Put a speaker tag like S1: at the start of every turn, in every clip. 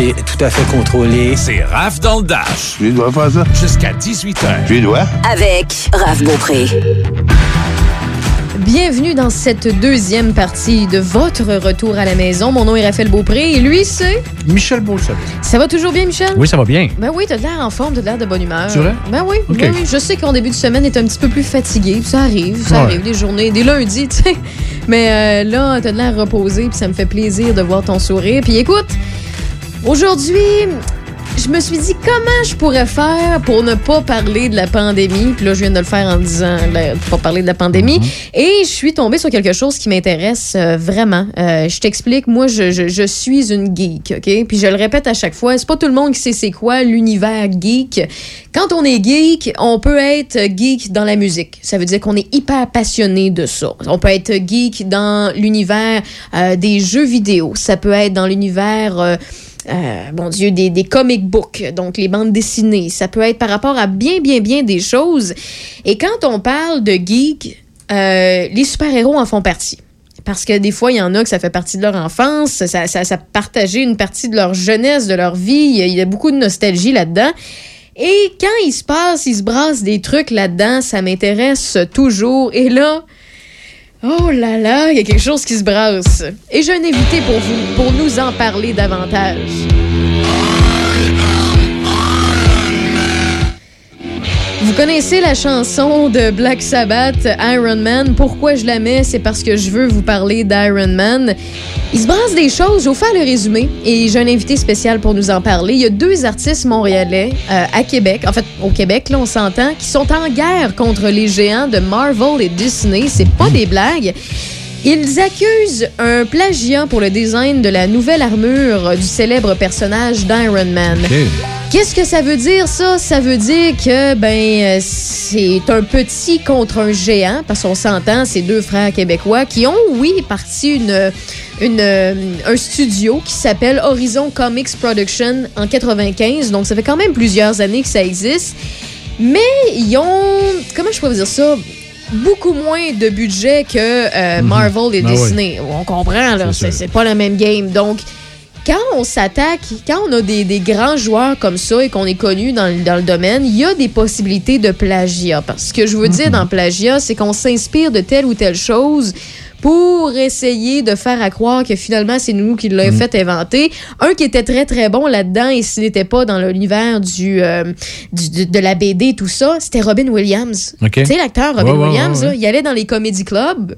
S1: C'est tout à fait contrôlé.
S2: C'est Raph dans le Dash.
S3: Tu dois faire ça?
S2: Jusqu'à 18h.
S3: Tu dois?
S4: Avec Raph Beaupré.
S5: Bienvenue dans cette deuxième partie de votre retour à la maison. Mon nom est Raphaël Beaupré et lui, c'est.
S6: Michel Beauchamp.
S5: Ça va toujours bien, Michel?
S6: Oui, ça va bien.
S5: Ben oui, t'as l'air en forme, t'as l'air de bonne humeur.
S6: C'est vrai?
S5: Ben oui,
S6: Ok.
S5: ben oui. Je sais qu'en début de semaine, t'es un petit peu plus fatigué. Ça arrive, ça
S6: Ouais.
S5: arrive, des journées, des lundis, tu sais. Mais euh, là, t'as de l'air reposé, puis ça me fait plaisir de voir ton sourire. Puis écoute, aujourd'hui, je me suis dit comment je pourrais faire pour ne pas parler de la pandémie. Puis là, je viens de le faire en disant là, pas parler de la pandémie. Et je suis tombée sur quelque chose qui m'intéresse euh, vraiment. Euh, je t'explique, moi, je, je- je suis une geek, OK? Puis je le répète à chaque fois, c'est pas tout le monde qui sait c'est quoi l'univers geek. Quand on est geek, on peut être geek dans la musique. Ça veut dire qu'on est hyper passionné de ça. On peut être geek dans l'univers euh, des jeux vidéo. Ça peut être dans l'univers... euh, euh, bon Dieu, des, des comic books, donc les bandes dessinées. Ça peut être par rapport à bien, bien, bien des choses. Et quand on parle de geek, euh, les super-héros en font partie. Parce que des fois, il y en a que ça fait partie de leur enfance, ça, ça, ça partageait une partie de leur jeunesse, de leur vie. Il y a, il y a beaucoup de nostalgie là-dedans. Et quand il se passe, il se brasse des trucs là-dedans, ça m'intéresse toujours. Et là, oh là là, il y a quelque chose qui se brasse. Et j'ai un invité pour vous, pour nous en parler davantage. Vous connaissez la chanson de Black Sabbath, Iron Man? Pourquoi je la mets? C'est parce que je veux vous parler d'Iron Man. Il se brasse des choses, je vais vous faire le résumé et j'ai un invité spécial pour nous en parler. Il y a deux artistes montréalais euh, à Québec, en fait au Québec, là on s'entend, qui sont en guerre contre les géants de Marvel et Disney. C'est pas des blagues. Ils accusent un plagiat pour le design de la nouvelle armure du célèbre personnage d'Iron Man. Qu'est-ce que ça veut dire, ça? Ça veut dire que, ben, euh, c'est un petit contre un géant, parce qu'on s'entend, c'est deux frères québécois qui ont, oui, parti une, une, euh, un studio qui s'appelle Horizon Comics Production en 95. Donc, ça fait quand même plusieurs années que ça existe. Mais ils ont, comment je peux vous dire ça? Beaucoup moins de budget que euh, Marvel et
S6: oui.
S5: Disney. On comprend, là.
S6: C'est
S5: pas la même game. Donc, quand on s'attaque, quand on a des, des grands joueurs comme ça et qu'on est connu dans, le- dans le domaine, il y a des possibilités de plagiat. Parce que ce que je veux dire dans plagiat, c'est qu'on s'inspire de telle ou telle chose pour essayer de faire à croire que finalement c'est nous qui l'avons fait inventer. Un qui était très très bon là-dedans et s'il n'était pas dans l'univers du, euh, du- de, de la BD tout ça, c'était Robin Williams.
S6: OK.
S5: Tu sais l'acteur Robin
S6: ouais,
S5: Williams,
S6: ouais, ouais.
S5: là, il allait dans les comédie clubs.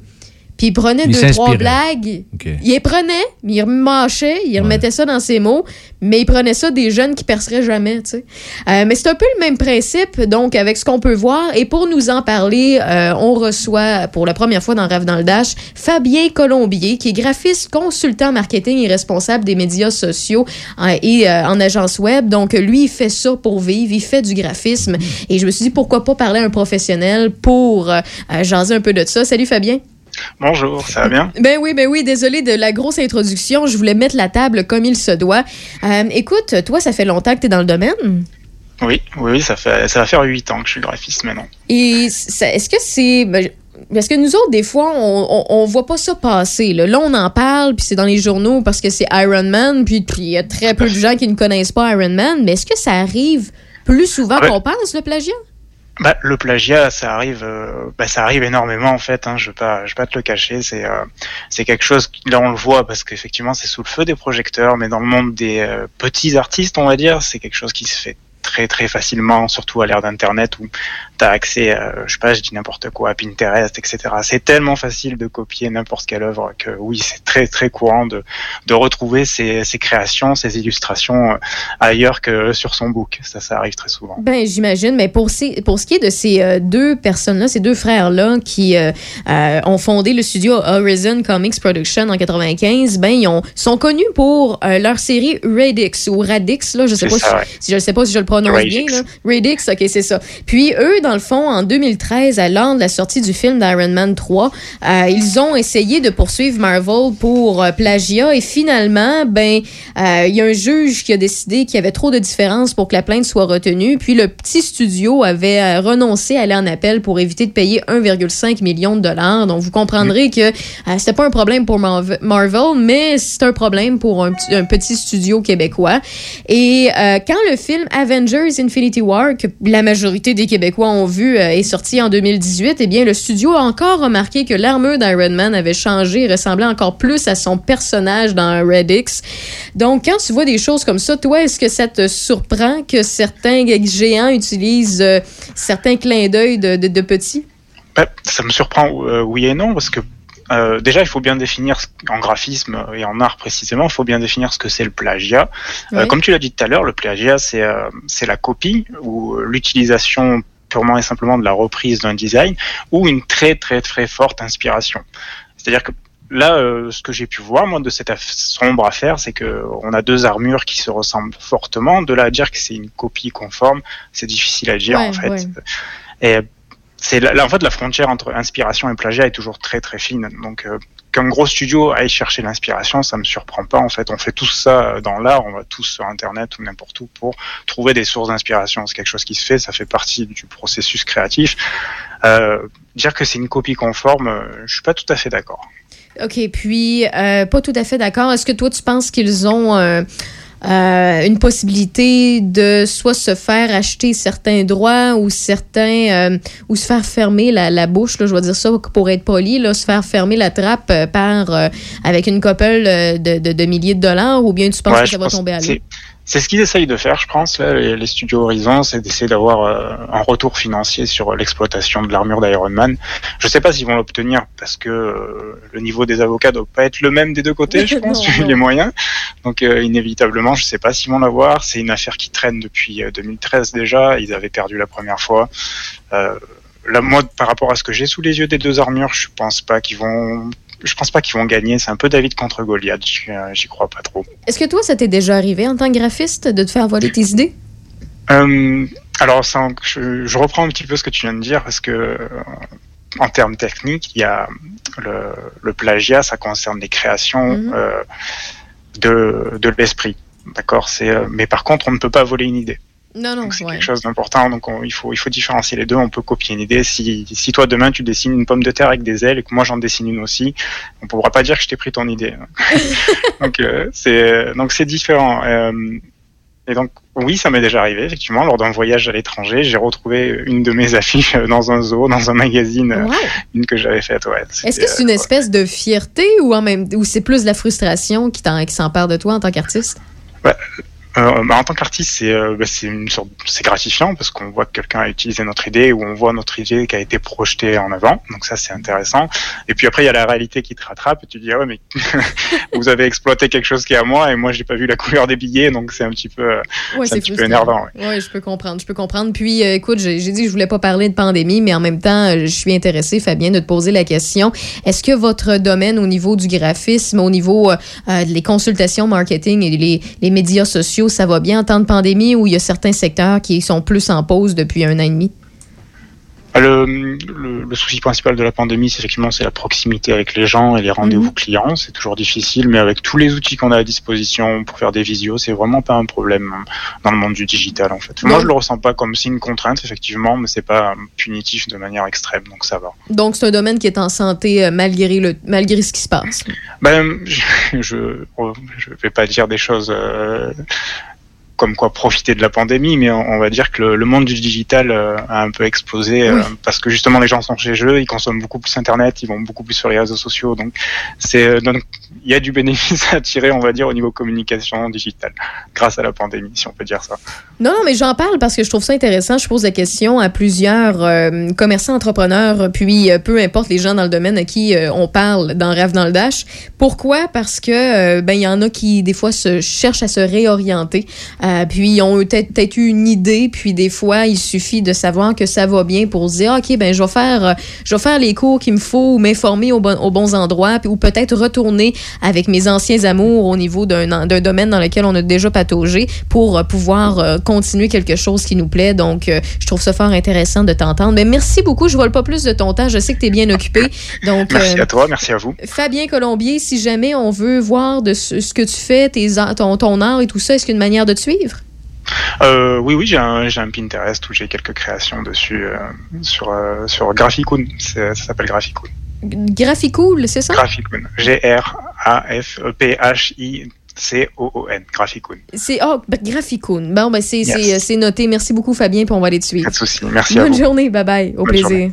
S5: Puis il prenait
S6: Il
S5: deux, trois blagues.
S6: OK.
S5: Il les prenait, mais il remâchait, il remettait ça dans ses mots, mais il prenait ça des jeunes qui perceraient jamais, tu sais. Euh, mais c'est un peu le même principe, donc, avec ce qu'on peut voir. Et pour nous en parler, euh, on reçoit, pour la première fois dans Rêve dans le Dash, Fabien Colombier, qui est graphiste, consultant marketing et responsable des médias sociaux euh, et en agence web. Donc, lui, il fait ça pour vivre, il fait du graphisme. Et je me suis dit, pourquoi pas parler à un professionnel pour jaser un peu de ça. Salut, Fabien.
S7: Bonjour, ça va bien?
S5: Ben oui, ben oui, désolé de la grosse introduction. Je voulais mettre la table comme il se doit. Euh, écoute, toi, ça fait longtemps que tu es dans le domaine?
S7: Oui, oui, oui, ça, fait, ça va faire 8 ans que je suis graphiste maintenant.
S5: Et est-ce que c'est. ben, Parce que nous autres, des fois, on, on, on voit pas ça passer. Là, Là, on en parle, puis c'est dans les journaux parce que c'est Iron Man, puis puis il y a très peu de gens qui ne connaissent pas Iron Man. Mais est-ce que ça arrive plus souvent
S7: Ouais.
S5: qu'on pense, le plagiat?
S7: Bah, le plagiat, ça arrive, euh, bah, ça arrive énormément en fait. Hein, je vais pas, je vais pas te le cacher. C'est, euh, c'est quelque chose. Là, on le voit parce qu'effectivement, c'est sous le feu des projecteurs, mais dans le monde des euh, petits artistes, on va dire, c'est quelque chose qui se fait très très facilement, surtout à l'ère d'Internet où tu as accès, à, je sais pas, je dis n'importe quoi, à Pinterest, etc. C'est tellement facile de copier n'importe quelle œuvre que oui, c'est très très courant de, de retrouver ces, ces créations, ces illustrations euh, ailleurs que sur son book. Ça, ça arrive très souvent.
S5: Ben, j'imagine, mais pour, ces, pour ce qui est de ces euh, deux personnes-là, ces deux frères-là qui euh, euh, ont fondé le studio Horizon Comics Production en 95, ben, ils ont, sont connus pour euh, leur série Radix ou Radix, là, je sais
S7: C'est
S5: pas
S7: ça,
S5: si,
S7: ouais.
S5: si je ne sais pas si je le prononce prononce bien, là. Radix, ok, c'est ça. Puis eux, dans le fond, en 2013, à l'an de la sortie du film d'Iron Man 3, euh, ils ont essayé de poursuivre Marvel pour euh, plagiat et finalement, ben, euh, il y a un juge qui a décidé qu'il y avait trop de différences pour que la plainte soit retenue. Puis le petit studio avait renoncé à aller en appel pour éviter de payer 1,5 million de dollars. Donc vous comprendrez que euh, c'était pas un problème pour Marv- Marvel, mais c'est un problème pour un, petit- un petit studio québécois. Et quand le film Infinity War, que la majorité des Québécois ont vu, euh, est sorti en 2018, eh bien, le studio a encore remarqué que l'armure d'Iron Man avait changé et ressemblait encore plus à son personnage dans Redix. Donc, quand tu vois des choses comme ça, toi, est-ce que ça te surprend que certains géants utilisent euh, certains clins d'œil de, de, petits?
S7: Bah, ça me surprend, euh, oui et non, parce que euh, déjà, il faut bien définir ce- en graphisme et en art précisément, il faut bien définir ce que c'est le plagiat. Euh, comme tu l'as dit tout à l'heure, le plagiat, c'est euh, la copie ou euh, l'utilisation purement et simplement de la reprise d'un design ou une très très très forte inspiration. C'est-à-dire que là, euh, ce que j'ai pu voir moi de cette aff- sombre affaire, c'est que on a deux armures qui se ressemblent fortement. De là à dire que c'est une copie conforme, c'est difficile à dire
S5: Ouais,
S7: en fait.
S5: ouais.
S7: Et c'est la- en fait la frontière entre inspiration et plagiat est toujours très très fine. Donc euh, qu'un gros studio aille chercher l'inspiration, ça me surprend pas. En fait, on fait tout ça euh, dans l'art, on va tous sur Internet ou n'importe où pour trouver des sources d'inspiration. C'est quelque chose qui se fait, ça fait partie du processus créatif. Euh, dire que c'est une copie conforme, euh, je suis pas tout à fait d'accord.
S5: OK, puis euh, pas tout à fait d'accord. Est-ce que toi, tu penses qu'ils ont euh, euh, une possibilité de soit se faire acheter certains droits ou certains euh, ou se faire fermer la, la bouche, là, je vais dire ça pour être poli, là, se faire fermer la trappe euh, par euh, avec une couple euh, de, de, de milliers de dollars ou bien tu penses
S7: Ouais,
S5: que ça va
S7: pense
S5: tomber à l'eau?
S7: C'est- ce qu'ils essayent de faire, je pense, là, les, les studios Horizon, c'est d'essayer d'avoir euh, un retour financier sur euh, l'exploitation de l'armure d'Iron Man. Je sais pas s'ils vont l'obtenir parce que euh, le niveau des avocats doit pas être le même des deux côtés, je pense,
S5: Non,
S7: les moyens. Donc euh, inévitablement, je sais pas s'ils vont l'avoir. C'est une affaire qui traîne depuis euh, 2013 déjà. Ils avaient perdu la première fois. Euh, là, moi, par rapport à ce que j'ai sous les yeux des deux armures, je pense pas qu'ils vont. Je pense pas qu'ils vont gagner. C'est un peu David contre Goliath. J'y euh, j'y crois pas trop.
S5: Est-ce que toi, ça t'est déjà arrivé en tant que graphiste de te faire voler tes idées?
S7: Euh, alors, ça, je, je reprends un petit peu ce que tu viens de dire parce que euh, en termes techniques, il y a le, le plagiat, ça concerne les créations
S5: Mhm.
S7: euh, de, de l'esprit. D'accord, c'est. mais par contre, on ne peut pas voler une idée.
S5: Non, non,
S7: c'est
S5: ouais.
S7: quelque chose d'important. Donc on- il faut il faut différencier les deux. On peut copier une idée. Si si toi demain tu dessines une pomme de terre avec des ailes et que moi j'en dessine une aussi, on pourra pas dire que je t'ai pris ton idée. donc euh, c'est donc c'est différent. Euh, et donc oui, ça m'est déjà arrivé effectivement lors d'un voyage à l'étranger, j'ai retrouvé une de mes affiches dans un zoo, dans un magazine, euh, une que j'avais faite. Ouais.
S5: Est-ce que c'est une espèce de fierté ou en même ou c'est plus de la frustration qui s'empare de toi en tant qu'artiste?
S7: Euh, bah, en tant qu'artiste, c'est euh, bah, c'est une sorte, c'est gratifiant parce qu'on voit que quelqu'un a utilisé notre idée ou on voit notre idée qui a été projetée en avant. Donc ça, c'est intéressant. Et puis après, il y a la réalité qui te rattrape et tu dis ah ouais mais vous avez exploité quelque chose qui est à moi et moi j'ai pas vu la couleur des billets, donc c'est un petit peu euh,
S5: Ouais,
S7: c'est un petit peu énervant. ouais.
S5: Oui, je peux comprendre, je peux comprendre. Puis, euh, écoute, j'ai dit que je voulais pas parler de pandémie, mais en même temps, euh, je suis intéressée, Fabien, de te poser la question. Est-ce que votre domaine au niveau du graphisme, au niveau des consultations marketing et les, les médias sociaux, ça va bien en temps de pandémie ou il y a certains secteurs qui sont plus en pause depuis un an et demi?
S7: Le, le, le souci principal de la pandémie, c'est effectivement c'est la proximité avec les gens et les rendez-vous
S5: Mhm.
S7: clients. C'est toujours difficile, mais avec tous les outils qu'on a à disposition pour faire des visios, c'est vraiment pas un problème dans le monde du digital en fait. Moi, je le ressens pas comme si une contrainte effectivement, mais c'est pas punitif de manière extrême, donc ça va.
S5: Donc, c'est un domaine qui est en santé euh, malgré, le, malgré ce qui se passe.
S7: Ben, je, je, je vais pas dire des choses euh, comme quoi profiter de la pandémie, mais on, on va dire que le, le monde du digital euh, a un peu explosé euh,
S5: Oui.
S7: parce que justement les gens sont chez eux, ils consomment beaucoup plus Internet, ils vont beaucoup plus sur les réseaux sociaux, donc c'est euh, donc il y a du bénéfice à tirer, on va dire, au niveau communication digitale grâce à la pandémie, si on peut dire ça.
S5: Non, non, mais j'en parle parce que je trouve ça intéressant. Je pose la question à plusieurs euh, commerçants, entrepreneurs, puis euh, peu importe les gens dans le domaine à qui euh, on parle dans Rêve dans le Dash. Pourquoi? Parce que ben il y en a qui des fois se cherchent à se réorienter, puis ils ont peut-être eu une idée, puis des fois il suffit de savoir que ça va bien pour se dire ok ben je vais faire je vais faire les cours qu'il me faut ou m'informer aux, bon- aux bons endroits, puis, ou peut-être retourner avec mes anciens amours au niveau d'un d'un domaine dans lequel on a déjà pataugé pour euh, pouvoir euh, continuer quelque chose qui nous plaît. Donc, euh, je trouve ça fort intéressant de t'entendre. Mais merci beaucoup. Je ne vole pas plus de ton temps. Je sais que tu es bien occupé. Donc,
S7: Merci à toi, merci à vous.
S5: Fabien Colombier, si jamais on veut voir de ce, ce que tu fais, tes, ton, ton art et tout ça, est-ce qu'il y a une manière de te suivre?
S7: Euh, oui, oui, j'ai un, Pinterest où j'ai quelques créations dessus euh, sur, euh, sur Graphicoon. Ça s'appelle Graphicoon.
S5: Graphicool, c'est ça?
S7: Graphicoon. G-R-A-F-E-P-H-I-C-O-O-N. Graphicoon.
S5: C'est oh, ben, Graphicoon. Bon, ben, c'est
S7: Yes.
S5: euh, noté. Merci beaucoup, Fabien, puis on va aller te suivre.
S7: Pas de souci. Merci à
S5: Bonne
S7: vous.
S5: journée. Bye bye. Au
S7: Bonne
S5: plaisir.
S7: journée.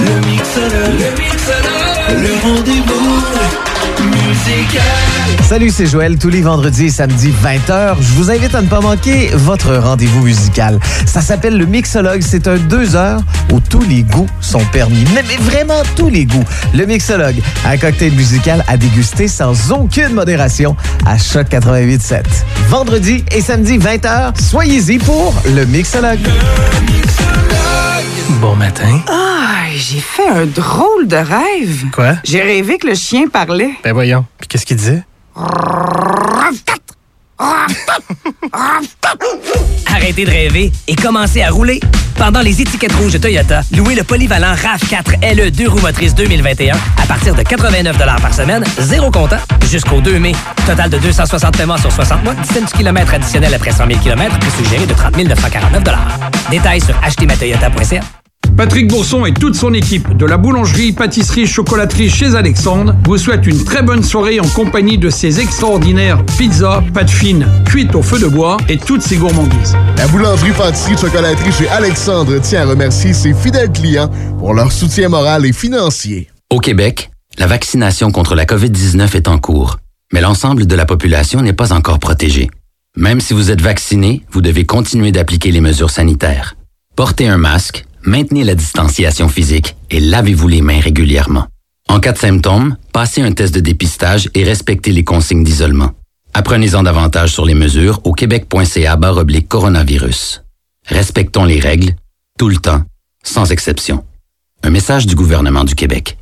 S8: Le mixologue, le mixologue,
S9: le rendez-vous musical.
S10: Salut, c'est Joël. Tous les vendredis et samedis 20h, je vous invite à ne pas manquer votre rendez-vous musical. Ça s'appelle le mixologue. C'est un deux heures où tous les goûts sont permis. Mais, vraiment tous les goûts. Le mixologue, un cocktail musical à déguster sans aucune modération à Choc 88.7. Vendredi et samedi 20h, soyez-y pour le mixologue. Le mixologue.
S11: Bon matin.
S12: Ah, j'ai fait un drôle de rêve.
S11: Quoi?
S12: J'ai rêvé que le chien parlait.
S11: Ben voyons. Puis qu'est-ce qu'il disait?
S13: Arrêtez de rêver et commencez à rouler. Pendant les étiquettes rouges de Toyota, louez le polyvalent RAV4 LE 2 roues motrices 2021 à partir de 89 par semaine, zéro comptant, jusqu'au 2 mai. Total de 260 paiements sur 60 mois, 17 km additionnel après 100 000 km, prix suggéré de 30 949 Détails sur achetezmatoyota.ca.
S14: Patrick Bourson et toute son équipe de la boulangerie, pâtisserie, chocolaterie chez Alexandre vous souhaitent une très bonne soirée en compagnie de ces extraordinaires pizzas, pâtes fines, cuites au feu de bois et toutes ces gourmandises.
S15: La boulangerie, pâtisserie, chocolaterie chez Alexandre tient à remercier ses fidèles clients pour leur soutien moral et financier.
S16: Au Québec, la vaccination contre la COVID-19 est en cours, mais l'ensemble de la population n'est pas encore protégée. Même si vous êtes vacciné, vous devez continuer d'appliquer les mesures sanitaires. Portez un masque, maintenez la distanciation physique et lavez-vous les mains régulièrement. En cas de symptômes, passez un test de dépistage et respectez les consignes d'isolement. Apprenez-en davantage sur les mesures au québec.ca oblique coronavirus. Respectons les règles, tout le temps, sans exception. Un message du gouvernement du Québec.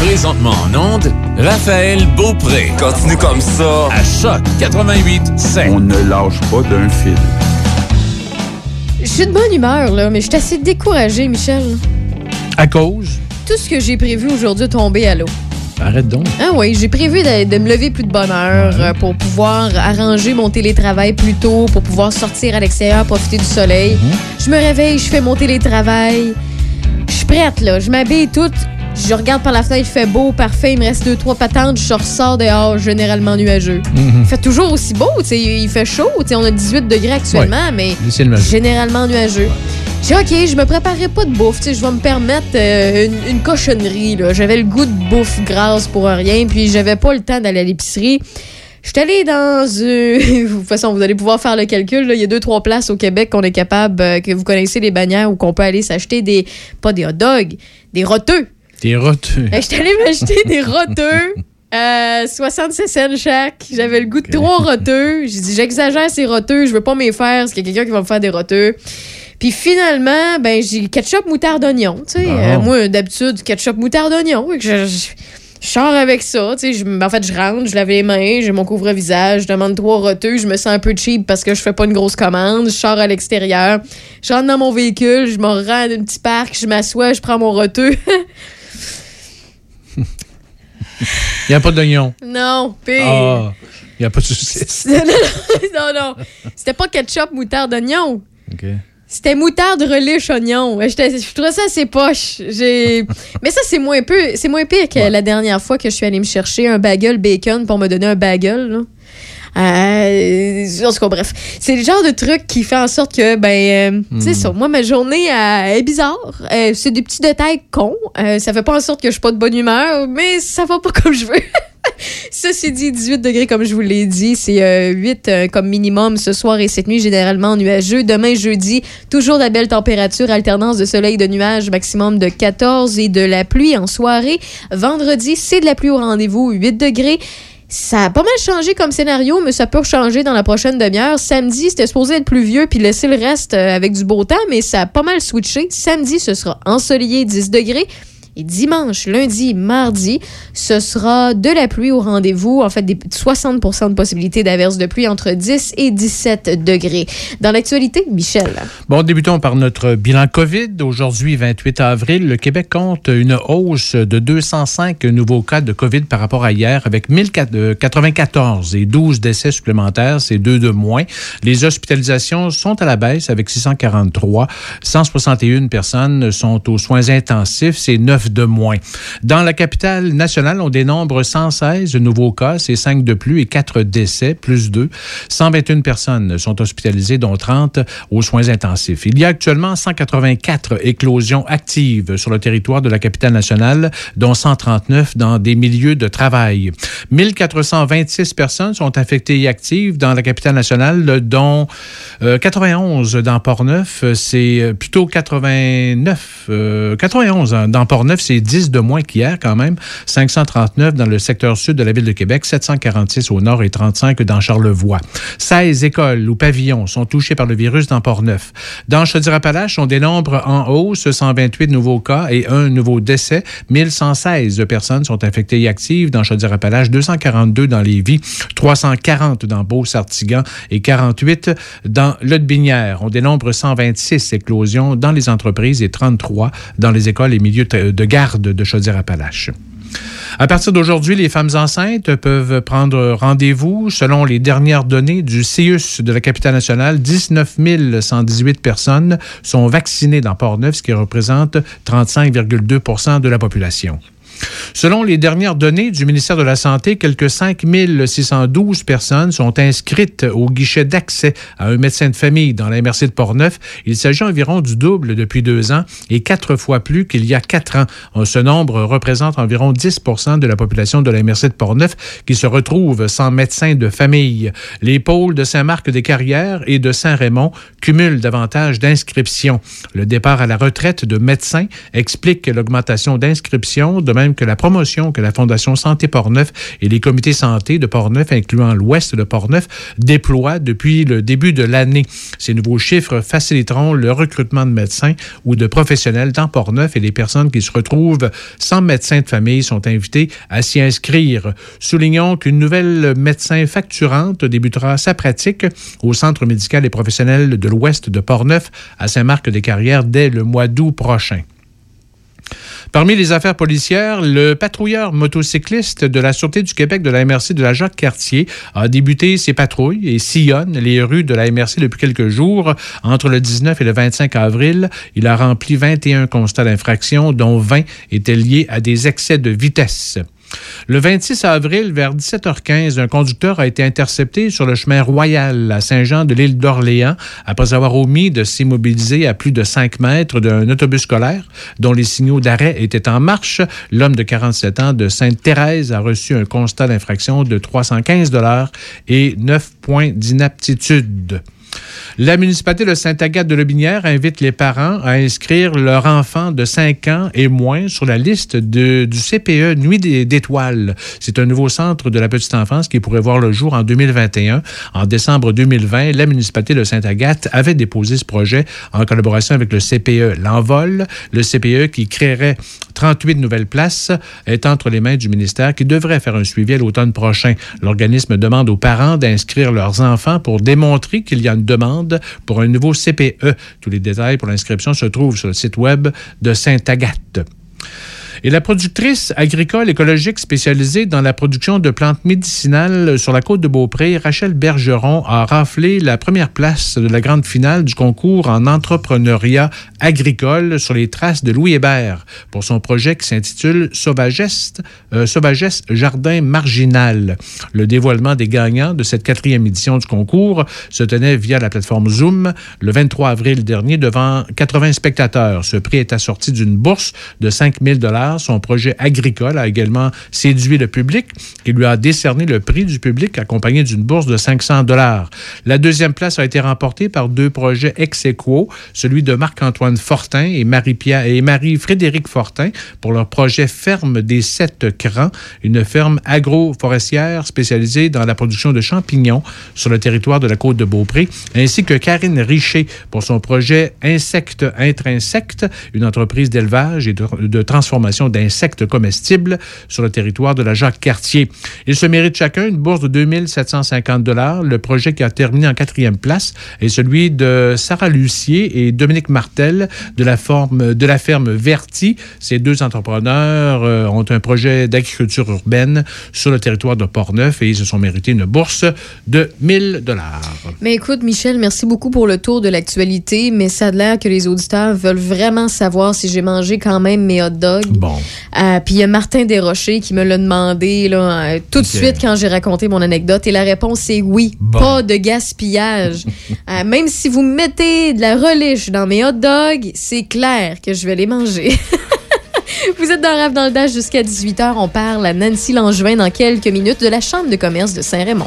S2: Présentement en onde, Raphaël Beaupré.
S17: Continue comme ça.
S2: À Choc 88
S17: On ne lâche pas d'un fil.
S5: Je suis de bonne humeur, là, mais je suis assez découragée, Michel.
S11: À cause?
S5: Tout ce que j'ai prévu aujourd'hui est tombé à l'eau.
S11: Arrête donc.
S5: Ah oui, j'ai prévu de, de me lever plus de bonne heure euh, pour pouvoir arranger mon télétravail plus tôt, pour pouvoir sortir à l'extérieur, profiter du soleil. Je me réveille, je fais mon télétravail. Je suis prête, là. Je m'habille toute. Je regarde par la fenêtre, il fait beau, parfait. Il me reste deux, trois patentes. Je ressors dehors, généralement nuageux.
S11: Mhm.
S5: Il fait toujours aussi beau, tu sais. Il fait chaud, tu sais. On a 18 degrés actuellement,
S11: Ouais.
S5: mais
S11: nuageux.
S5: généralement nuageux. J'ai dit, OK, je me préparerai pas de bouffe, tu sais. Je vais me permettre euh, une, une cochonnerie, là. J'avais le goût de bouffe grasse pour rien, puis j'avais pas le temps d'aller à l'épicerie. Je suis allée dans une... De toute façon, vous allez pouvoir faire le calcul. là. Il y a deux, trois places au Québec qu'on est capable, euh, que vous connaissez les bannières, où qu'on peut aller s'acheter des... Pas des hot dogs, des roteux.
S11: T'es roteux.
S5: Je suis allée m'acheter des roteux. Euh, 66 cents chaque. J'avais le goût de trois roteux. J'ai dit, j'exagère ces roteux. Je veux pas m'y faire. Est-ce qu'il y a quelqu'un qui va me faire des roteux? Puis finalement, ben, j'ai ketchup, moutarde, oignon. Tu sais,
S11: Bon.
S5: Euh, moi, d'habitude, ketchup, moutarde, oignon. Je, je, je sors avec ça. Tu sais, je- en fait, je rentre, je lave les mains, j'ai mon couvre-visage, je demande trois roteux. Je me sens un peu cheap parce que je fais pas une grosse commande. Je sors à l'extérieur. Je rentre dans mon véhicule, je me rends à un petit parc, je m'assois, je prends mon roteux.
S11: Il n'y a pas d'oignon.
S5: non, pire.
S11: Ah, il n'y a pas de saucisse.
S5: non, non, non. C'était pas ketchup, moutarde, oignon.
S11: OK.
S5: C'était moutarde, relish, oignon. Je trouvais ça assez poche. J'ai... Mais ça, c'est moins, peu, c'est moins pire que la dernière fois que je suis allée me chercher un bagel bacon pour me donner un bagel. Là. Euh, en tout cas, bref. C'est le genre de truc qui fait en sorte que, ben, euh, tu sais, ça, moi, ma journée est bizarre. Euh, c'est des petits détails cons. Euh, ça fait pas en sorte que je suis pas de bonne humeur, mais ça va pas comme je veux. Ceci dit, 18 degrés, comme je vous l'ai dit, c'est euh, 8 euh, comme minimum ce soir et cette nuit, généralement nuageux. Demain, jeudi, toujours de la belle température, alternance de soleil et de nuages, maximum de 14 et de la pluie en soirée. Vendredi, c'est de la pluie au rendez-vous, 8 degrés. Ça a pas mal changé comme scénario, mais ça peut changer dans la prochaine demi-heure. Samedi, c'était supposé être pluvieux puis laisser le reste euh, avec du beau temps, mais ça a pas mal switché. Samedi, ce sera ensoleillé 10 degrés. Et dimanche, lundi, mardi, ce sera de la pluie au rendez-vous. En fait, des 60 de possibilité d'averse de pluie entre 10 et 17 degrés. Dans l'actualité, Michel.
S11: Bon, débutons par notre bilan COVID. Aujourd'hui, 28 avril, le Québec compte une hausse de 205 nouveaux cas de COVID par rapport à hier, avec 1094 et 12 décès supplémentaires, c'est deux de moins. Les hospitalisations sont à la baisse avec 643. 161 personnes sont aux soins intensifs, c'est 9 9 de moins. Dans la capitale nationale, on dénombre 116 nouveaux cas, c'est 5 de plus et 4 décès, plus 2. 121 personnes sont hospitalisées, dont 30 aux soins intensifs. Il y a actuellement 184 éclosions actives sur le territoire de la capitale nationale, dont 139 dans des milieux de travail. 1426 personnes sont infectées et actives dans la capitale nationale, dont euh, 91 dans Port-Neuf. C'est euh, plutôt 89, euh, 91 dans Port-Neuf, c'est 10 de moins qu'hier quand même. 539 dans le secteur sud de la ville de Québec, 746 au nord et 35 dans Charlevoix. 16 écoles ou pavillons sont touchés par le virus dans Port-Neuf. Dans Chaudière-Appalaches, on dénombre en hausse 128 nouveaux cas et un nouveau décès. 1116 personnes sont infectées et actives dans Chaudière-Appalaches, 242 dans Lévis, 340 dans Beau-Sartigan et 48 dans Lotbinière. On dénombre 126 éclosions dans les entreprises et 33 dans les écoles et milieux de garde de Chaudière-Appalaches. À partir d'aujourd'hui, les femmes enceintes peuvent prendre rendez-vous. Selon les dernières données du CIUS de la capitale nationale, 19 118 personnes sont vaccinées dans Port-Neuf, ce qui représente 35,2% de la population. Selon les dernières données du ministère de la Santé, quelques 5 612 personnes sont inscrites au guichet d'accès à un médecin de famille dans la MRC de Portneuf. Il s'agit environ du double depuis deux ans et quatre fois plus qu'il y a quatre ans. Ce nombre représente environ 10% de la population de la MRC de Portneuf qui se retrouve sans médecin de famille. Les pôles de Saint-Marc-des-Carrières et de Saint-Raymond cumulent davantage d'inscriptions. Le départ à la retraite de médecins explique l'augmentation d'inscriptions, de même que la promotion que la Fondation Santé Portneuf et les comités santé de Portneuf, incluant l'ouest de Portneuf, déploient depuis le début de l'année. Ces nouveaux chiffres faciliteront le recrutement de médecins ou de professionnels dans Portneuf et les personnes qui se retrouvent sans médecin de famille sont invitées à s'y inscrire. Soulignons qu'une nouvelle médecin facturante débutera sa pratique au Centre médical et professionnel de l'ouest de Portneuf à Saint-Marc-des-Carrières dès le mois d'août prochain. Parmi les affaires policières, le patrouilleur motocycliste de la Sûreté du Québec de la MRC de la Jacques-Cartier a débuté ses patrouilles et sillonne les rues de la MRC depuis quelques jours. Entre le 19 et le 25 avril, il a rempli 21 constats d'infraction, dont 20 étaient liés à des excès de vitesse. Le 26 avril, vers 17h15, un conducteur a été intercepté sur le chemin royal à Saint-Jean de l'île d'Orléans après avoir omis de s'immobiliser à plus de 5 mètres d'un autobus scolaire dont les signaux d'arrêt étaient en marche. L'homme de 47 ans de Sainte-Thérèse a reçu un constat d'infraction de 315 et 9 points d'inaptitude. La municipalité de Sainte-Agathe de Lobinière invite les parents à inscrire leur enfant de 5 ans et moins sur la liste du CPE Nuit d'étoiles. C'est un nouveau centre de la petite enfance qui pourrait voir le jour en 2021. En décembre 2020, la municipalité de Sainte-Agathe avait déposé ce projet en collaboration avec le CPE L'Envol. Le CPE qui créerait 38 nouvelles places est entre les mains du ministère qui devrait faire un suivi à l'automne prochain. L'organisme demande aux parents d'inscrire leurs enfants pour démontrer qu'il y a une demande pour un nouveau CPE. Tous les détails pour l'inscription se trouvent sur le site web de Sainte-Agathe. Et la productrice agricole écologique spécialisée dans la production de plantes médicinales sur la côte de Beaupré, Rachel Bergeron, a raflé la première place de la grande finale du concours en entrepreneuriat agricole sur les traces de Louis Hébert pour son projet qui s'intitule Sauvagesse, euh, Jardin Marginal. Le dévoilement des gagnants de cette quatrième édition du concours se tenait via la plateforme Zoom le 23 avril dernier devant 80 spectateurs. Ce prix est assorti d'une bourse de 5 000 son projet agricole a également séduit le public qui lui a décerné le prix du public accompagné d'une bourse de 500 dollars. La deuxième place a été remportée par deux projets ex aequo, celui de Marc-Antoine Fortin et et Marie-Frédéric Fortin pour leur projet Ferme des Sept Crans, une ferme agroforestière spécialisée dans la production de champignons sur le territoire de la côte de Beaupré, ainsi que Karine Richer pour son projet Insectes Intrinsectes, une entreprise d'élevage et de transformation d'insectes comestibles sur le territoire de la Jacques-Cartier. Ils se méritent chacun une bourse de 2750 dollars. Le projet qui a terminé en quatrième place est celui de Sarah Lucier et Dominique Martel de la, ferme Verti. Ces deux entrepreneurs euh, ont un projet d'agriculture urbaine sur le territoire de Portneuf et ils se sont mérités une bourse de 1000 dollars.
S5: Mais écoute, Michel, merci beaucoup pour le tour de l'actualité, mais ça a l'air que les auditeurs veulent vraiment savoir si j'ai mangé quand même mes hot dogs.
S11: Bon. Bon.
S9: Euh, puis il y a Martin Desrochers qui me l'a demandé là, euh, tout de suite quand j'ai raconté mon anecdote. Et la réponse est oui, pas de gaspillage. Euh, même si vous mettez de la reliche dans mes hot dogs, c'est clair que je vais les manger. Vous êtes dans Rave dans le Dash jusqu'à 18h. On parle à Nancy Langevin dans quelques minutes de la Chambre de commerce de Saint-Raymond.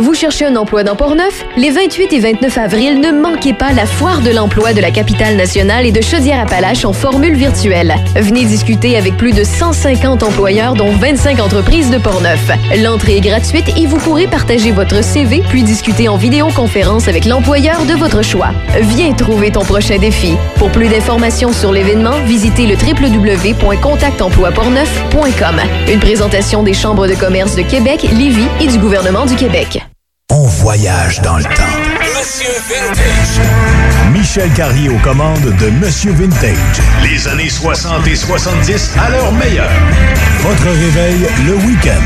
S18: Vous cherchez un emploi dans Portneuf? Les 28 et 29 avril, ne manquez pas la foire de l'emploi de la capitale nationale et de Chaudière-Appalaches en formule virtuelle. Venez discuter avec plus de 150 employeurs, dont 25 entreprises de Portneuf. L'entrée est gratuite et vous pourrez partager votre CV puis discuter en vidéoconférence avec l'employeur de votre choix. Viens trouver ton prochain défi. Pour plus d'informations sur l'événement, visitez le www.contactemploiportneuf.com. Une présentation des chambres de commerce de Québec, Lévis et du gouvernement du Québec.
S19: On voyage dans le temps.
S2: Monsieur Vintage.
S19: Michel Carrier aux commandes de Monsieur Vintage.
S20: Les années 60 et 70 à leur meilleur.
S19: Votre réveil le week-end.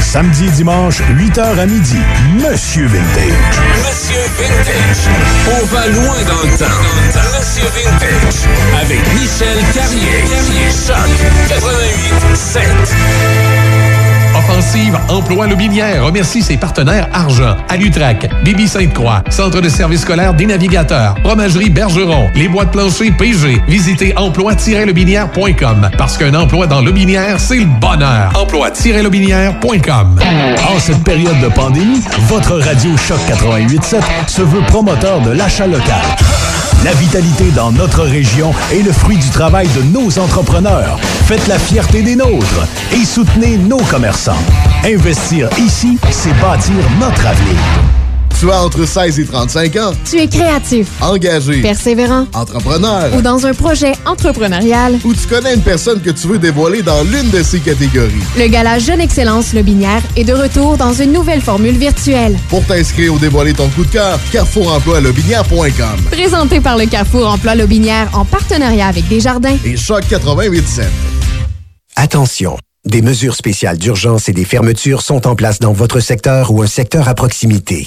S19: Samedi et dimanche, 8h à midi. Monsieur Vintage.
S2: Monsieur Vintage. On va loin dans le temps. Monsieur Vintage. Avec Michel Carrier. Choc 88 7.
S21: Offensive Emploi Lobinière remercie ses partenaires Argent, Alutrac, Bibi Sainte-Croix, Centre de services scolaires des navigateurs, Fromagerie Bergeron, les bois de plancher PG. Visitez emploi-lobinière.com parce qu'un emploi dans Lobinière, c'est le bonheur. Emploi-lobinière.com.
S19: En cette période de pandémie, votre radio Choc 88.7 se veut promoteur de l'achat local. La vitalité dans notre région est le fruit du travail de nos entrepreneurs. Faites la fierté des nôtres et soutenez nos commerçants. Investir ici, c'est bâtir notre avenir.
S22: Tu as entre 16 et 35 ans.
S23: Tu es créatif,
S22: Engagé.
S23: persévérant
S22: Entrepreneur.
S23: ou dans un projet entrepreneurial.
S22: Ou tu connais une personne que tu veux dévoiler dans l'une de ces catégories.
S23: Le gala Jeune Excellence Le Binière est de retour dans une nouvelle formule virtuelle.
S22: Pour t'inscrire ou dévoiler ton coup de cœur, carrefouremploilobinière.com
S23: Présenté par le Carrefour Emploi Lobinière en partenariat avec Desjardins.
S22: et Choc 88.7.
S24: Attention, des mesures spéciales d'urgence et des fermetures sont en place dans votre secteur ou un secteur à proximité.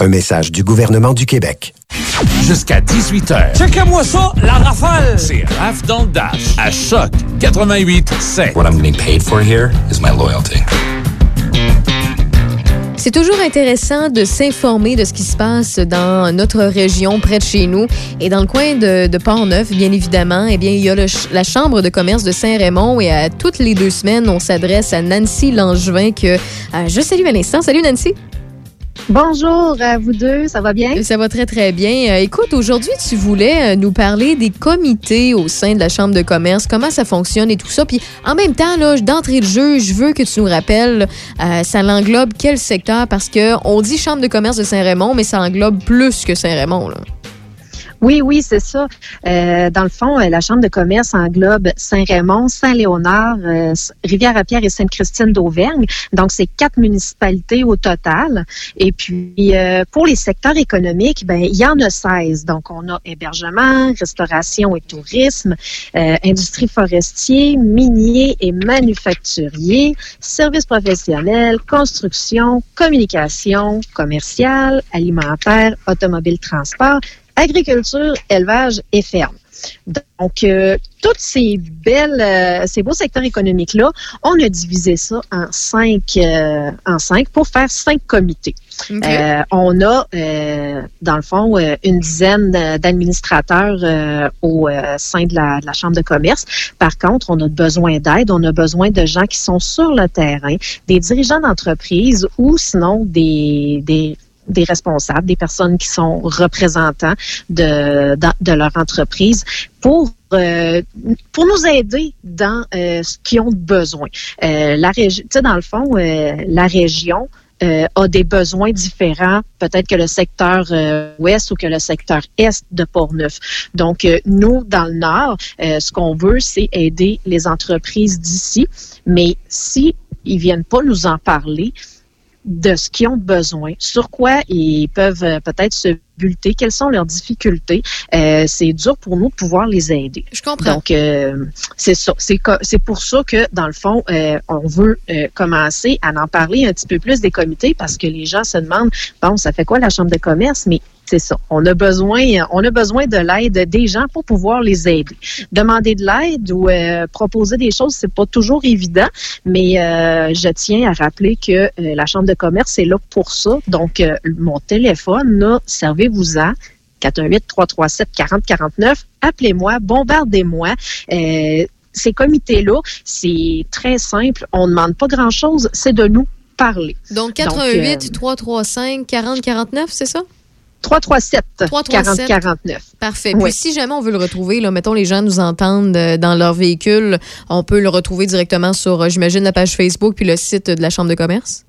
S24: Un message du gouvernement du Québec.
S2: Jusqu'à 18h.
S25: Checkez-moi ça, la rafale!
S2: C'est Raph dans le Dash à Choc 88 7.
S26: What I'm getting paid for here is my loyalty.
S5: C'est toujours intéressant de s'informer de ce qui se passe dans notre région, près de chez nous. Et dans le coin de, de Port-Neuf, bien évidemment, eh bien, il y a le la Chambre de commerce de Saint-Raymond. Et à toutes les deux semaines, on s'adresse à Nancy Langevin que euh, je salue à l'instant. Salut Nancy!
S27: Bonjour à vous deux, ça va bien?
S5: Ça va très, très bien. Euh, écoute, aujourd'hui, tu voulais euh, nous parler des comités au sein de la Chambre de commerce, comment ça fonctionne et tout ça. Puis en même temps, là, d'entrée de jeu, je veux que tu nous rappelles, euh, ça l'englobe quel secteur? Parce que on dit Chambre de commerce de Saint-Raymond, mais ça englobe plus que Saint-Raymond.
S27: Oui, oui, c'est ça. Euh, dans le fond, euh, la Chambre de commerce englobe Saint-Raymond, Saint-Léonard, euh, Rivière-à-Pierre et Sainte-Christine d'Auvergne. Donc, c'est quatre municipalités au total. Et puis, euh, pour les secteurs économiques, ben, il y en a 16. Donc, on a hébergement, restauration et tourisme, euh, industrie forestier, minier et manufacturier, services professionnels, construction, communication, commercial, alimentaire, automobile, transport, agriculture, élevage et ferme. Donc, euh, tous ces belles, euh, ces beaux secteurs économiques-là, on a divisé ça en cinq, euh, en cinq pour faire cinq comités. Euh, on a, dans le fond, une dizaine d'administrateurs au sein de la, de la Chambre de commerce. Par contre, on a besoin d'aide, on a besoin de gens qui sont sur le terrain, des dirigeants d'entreprise ou sinon des, des des responsables, des personnes qui sont représentants de, de leur entreprise pour euh, pour nous aider dans euh, ce qu'ils ont besoin. Euh, la région, tu sais, dans le fond, euh, la région euh, a des besoins différents, peut-être que le secteur euh, ouest ou que le secteur est de Portneuf. Donc, nous, dans le Nord, ce qu'on veut, c'est aider les entreprises d'ici. Mais si ils viennent pas nous en parler, de ce qu'ils ont besoin, sur quoi ils peuvent euh, peut-être se bulleter, quelles sont leurs difficultés. Euh, c'est dur pour nous de pouvoir les aider.
S5: Je comprends.
S27: Donc, euh, c'est ça. C'est pour ça que, dans le fond, euh, on veut euh, commencer à en parler un petit peu plus des comités parce que les gens se demandent, bon, ça fait quoi la Chambre de commerce? Mais c'est ça. On a besoin, on a besoin de l'aide des gens pour pouvoir les aider. Demander de l'aide ou euh, proposer des choses, c'est pas toujours évident, mais euh, je tiens à rappeler que euh, la Chambre de commerce est là pour ça. Donc, euh, mon téléphone, servez-vous-en. 418-337-4049. Appelez-moi, bombardez-moi. Euh, ces comités-là, c'est très simple. On ne demande pas grand-chose, c'est de nous parler.
S5: Donc,
S27: euh,
S5: 88 335 40 49, c'est ça?
S27: 337
S5: 337
S27: 40 49.
S5: Parfait.
S27: Oui.
S5: Puis si jamais on veut le retrouver, là, mettons les gens nous entendent euh, dans leur véhicule, on peut le retrouver directement sur, euh, j'imagine, la page Facebook puis le site de la Chambre de commerce?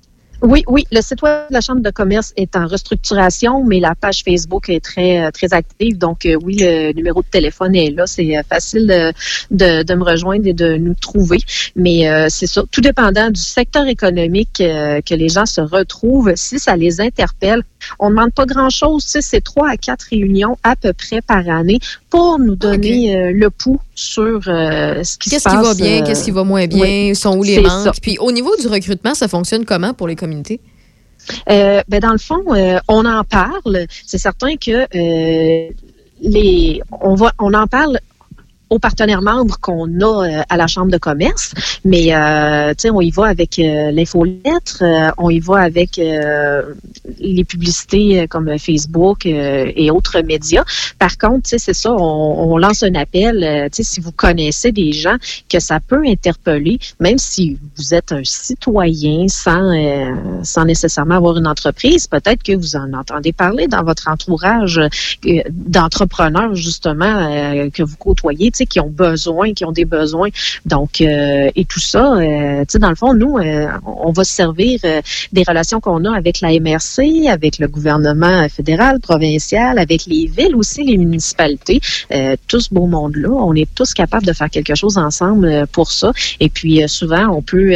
S27: Oui, oui, le site web de la Chambre de commerce est en restructuration, mais la page Facebook est très, euh, très active. Donc, euh, oui, le numéro de téléphone est là. C'est euh, facile de, de, de me rejoindre et de nous trouver. Mais euh, c'est ça, tout dépendant du secteur économique euh, que les gens se retrouvent, si ça les interpelle, on ne demande pas grand-chose. Tu sais, C'est trois à quatre réunions à peu près par année pour nous donner euh, le pouls sur ce qui se
S5: Qu'est-ce
S27: passe.
S5: qui va bien, qu'est-ce qui va moins bien,
S27: oui,
S5: sont où les manques?
S27: ça.
S5: Puis au niveau du recrutement, ça fonctionne comment pour les communautés?
S27: Euh, ben dans le fond, euh, on en parle. C'est certain que euh, les, on va, on en parle aux partenaires membres qu'on a euh, à la Chambre de commerce, mais euh, on y va avec euh, l'infolettre, euh, on y va avec euh, les publicités euh, comme Facebook et autres médias. Par contre, c'est ça, on, on lance un appel, si vous connaissez des gens que ça peut interpeller, même si vous êtes un citoyen sans, sans nécessairement avoir une entreprise, peut-être que vous en entendez parler dans votre entourage d'entrepreneurs, justement, que vous côtoyez, sais, qui ont besoin, qui ont des besoins. Donc, euh, et tout ça, euh, tu sais, dans le fond, nous, euh, on va se servir euh, des relations qu'on a avec la MRC, avec le gouvernement fédéral, provincial, avec les villes aussi, les municipalités, euh, tout ce beau monde-là. On est tous capables de faire quelque chose ensemble euh, pour ça. Et puis, souvent, on peut...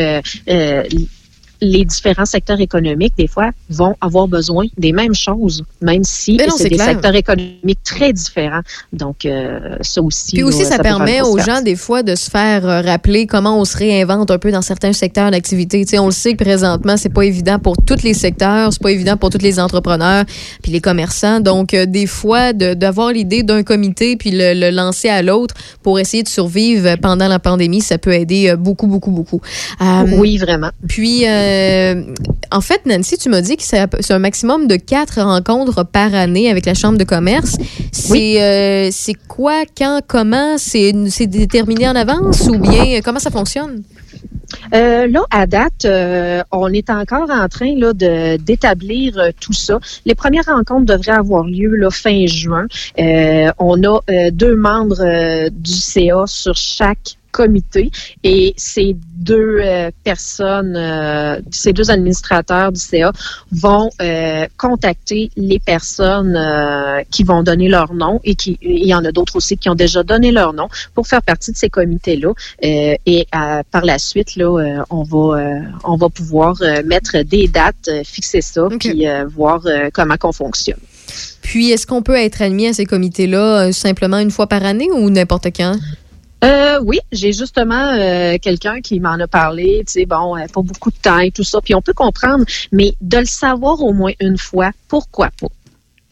S27: euh, euh, les différents secteurs économiques, des fois, vont avoir besoin des mêmes choses, même si c'est des
S5: clair.
S27: secteurs économiques très différents. Donc, euh, ça aussi.
S5: Puis aussi,
S27: là,
S5: ça, permet aux gens, des fois, de se faire euh, rappeler comment on se réinvente un peu dans certains secteurs d'activité. Tu sais, on le sait que présentement, c'est pas évident pour tous les secteurs, c'est pas évident pour tous les entrepreneurs puis les commerçants. Donc, euh, des fois, de- d'avoir l'idée d'un comité puis le, le lancer à l'autre pour essayer de survivre pendant la pandémie, ça peut aider euh, beaucoup, beaucoup, beaucoup. Euh,
S27: Oui, vraiment.
S5: Puis, euh, en fait, Nancy, tu m'as dit que c'est un maximum de quatre rencontres par année avec la Chambre de commerce. C'est euh, quoi, quand, comment? C'est déterminé en avance ou bien euh, comment ça fonctionne?
S27: Euh, là, à date, euh, on est encore en train là, de d'établir euh, tout ça. Les premières rencontres devraient avoir lieu là, fin juin. Euh, on a euh, deux membres euh, du CA sur chaque comité et ces deux euh, personnes, euh, ces deux administrateurs du CA vont euh, contacter les personnes qui vont donner leur nom et qui il y en a d'autres aussi qui ont déjà donné leur nom pour faire partie de ces comités-là. Et par la suite, là, on va on va pouvoir mettre des dates, fixer ça, puis voir comment qu'on fonctionne.
S5: Puis, est-ce qu'on peut être admis à ces comités-là simplement une fois par année ou n'importe quand?
S27: Euh, oui, j'ai justement euh, quelqu'un qui m'en a parlé, tu sais, bon, euh, pas beaucoup de temps et tout ça, puis on peut comprendre, mais de le savoir au moins une fois, pourquoi pas?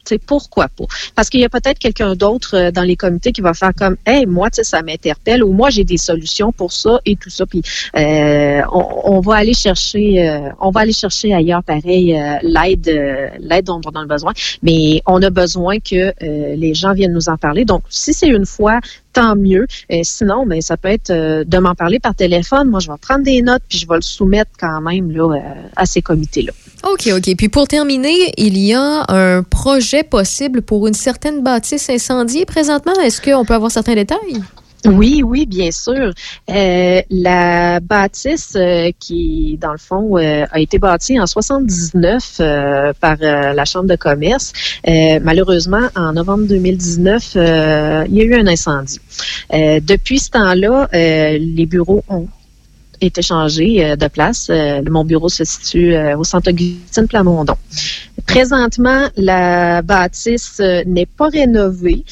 S27: Sais, pourquoi pas? Parce qu'il y a peut-être quelqu'un d'autre euh, dans les comités qui va faire comme, hey, moi, ça m'interpelle, ou moi, j'ai des solutions pour ça et tout ça, puis on, va aller chercher, on va aller chercher ailleurs, pareil, l'aide, l'aide dont on a besoin, mais on a besoin que les gens viennent nous en parler. Donc, si c'est une fois, tant mieux. Euh, sinon, ben, ça peut être euh, de m'en parler par téléphone. Moi, je vais prendre des notes puis je vais le soumettre quand même là, euh, à ces comités-là.
S5: OK, OK. Puis pour terminer, il y a un projet possible pour une certaine bâtisse incendiée présentement. Est-ce qu'on peut avoir certains détails?
S27: Oui, oui, bien sûr. Euh, la bâtisse euh, qui, dans le fond, euh, a été bâtie en 79 euh, par euh, la Chambre de commerce. Euh, malheureusement, en novembre 2019, euh, il y a eu un incendie. Depuis ce temps-là, les bureaux ont été changés euh, de place. Euh, mon bureau se situe euh, au centre Augustine Plamondon. Présentement, la bâtisse n'est pas rénovée,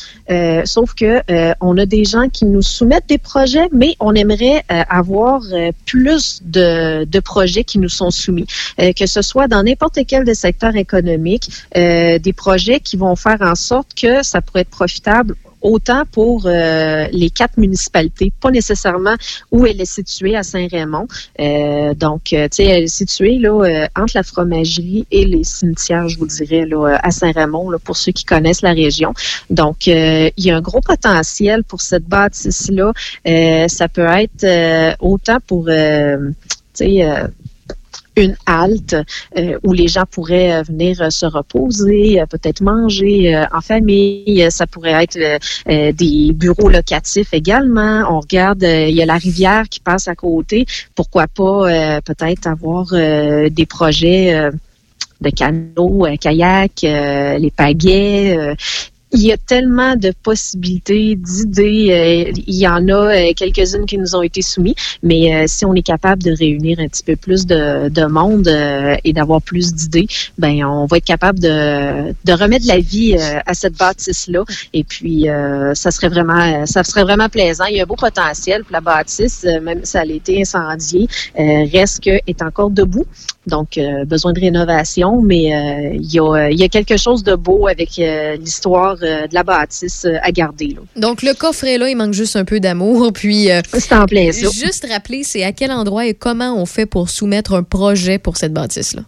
S27: sauf que on a des gens qui nous soumettent des projets, mais on aimerait avoir plus de, de projets qui nous sont soumis, que ce soit dans n'importe quel des secteurs économiques, des projets qui vont faire en sorte que ça pourrait être profitable autant pour euh, les quatre municipalités, pas nécessairement où elle est située à Saint-Raymond. Euh, donc, euh, tu sais, elle est située là entre la fromagerie et les cimetières, je vous dirais, là, à Saint-Raymond, pour ceux qui connaissent la région. Donc, il y a un gros potentiel pour cette bâtisse-là. Ça peut être autant pour, euh, une halte euh, où les gens pourraient euh, venir euh, se reposer, peut-être manger en famille. Ça pourrait être des bureaux locatifs également. On regarde, il y a la rivière qui passe à côté. Pourquoi pas peut-être avoir des projets de euh, kayak, les pagaies. Il y a tellement de possibilités, d'idées. euh, il y en a euh, quelques-unes qui nous ont été soumises, mais euh, si on est capable de réunir un petit peu plus de, de monde et d'avoir plus d'idées, ben on va être capable de, de remettre la vie à cette bâtisse-là. Et puis, ça serait vraiment, ça serait vraiment plaisant. Il y a un beau potentiel pour la bâtisse, même si elle a été incendiée, reste que est encore debout. Donc, euh, besoin de rénovation, mais euh, il, y a, il y a quelque chose de beau avec euh, l'histoire de la bâtisse à garder. Là.
S5: Donc, le coffre est là, il manque juste un peu d'amour. Puis,
S27: c'est en plein ça.
S5: Juste rappeler, c'est à quel endroit et comment on fait pour soumettre un projet pour cette bâtisse-là?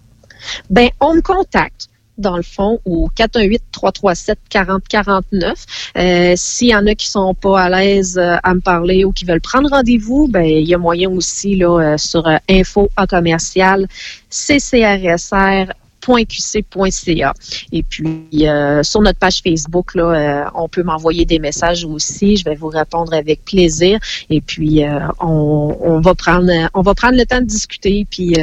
S27: Ben, on me contacte dans le fond, au 418-337-4049. Euh, S'il y en a qui sont pas à l'aise euh, à me parler ou qui veulent prendre rendez-vous, ben il y a moyen aussi là euh, sur euh, info en commercial. Et puis, sur notre page Facebook, là, on peut m'envoyer des messages aussi. Je vais vous répondre avec plaisir. Et puis, on, on va prendre, on va prendre le temps de discuter puis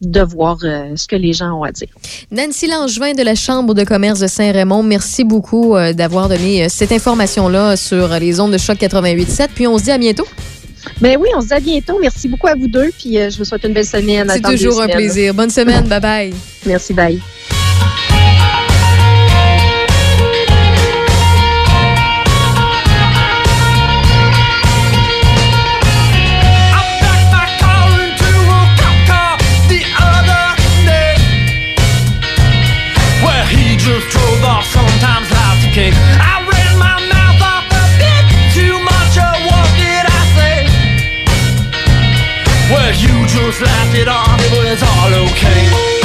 S27: de voir euh, ce que les gens ont à dire.
S5: Nancy Langevin de la Chambre de commerce de Saint-Raymond, merci beaucoup euh, d'avoir donné euh, cette information-là sur les ondes de choc 88.7. Puis on se dit à bientôt.
S27: Ben oui, on se dit à bientôt. Merci beaucoup à vous deux. Puis je vous souhaite une belle semaine.
S5: C'est toujours un plaisir. Bonne semaine. Bye bye.
S27: Merci. Bye.
S1: Just laughed it off, it was all okay.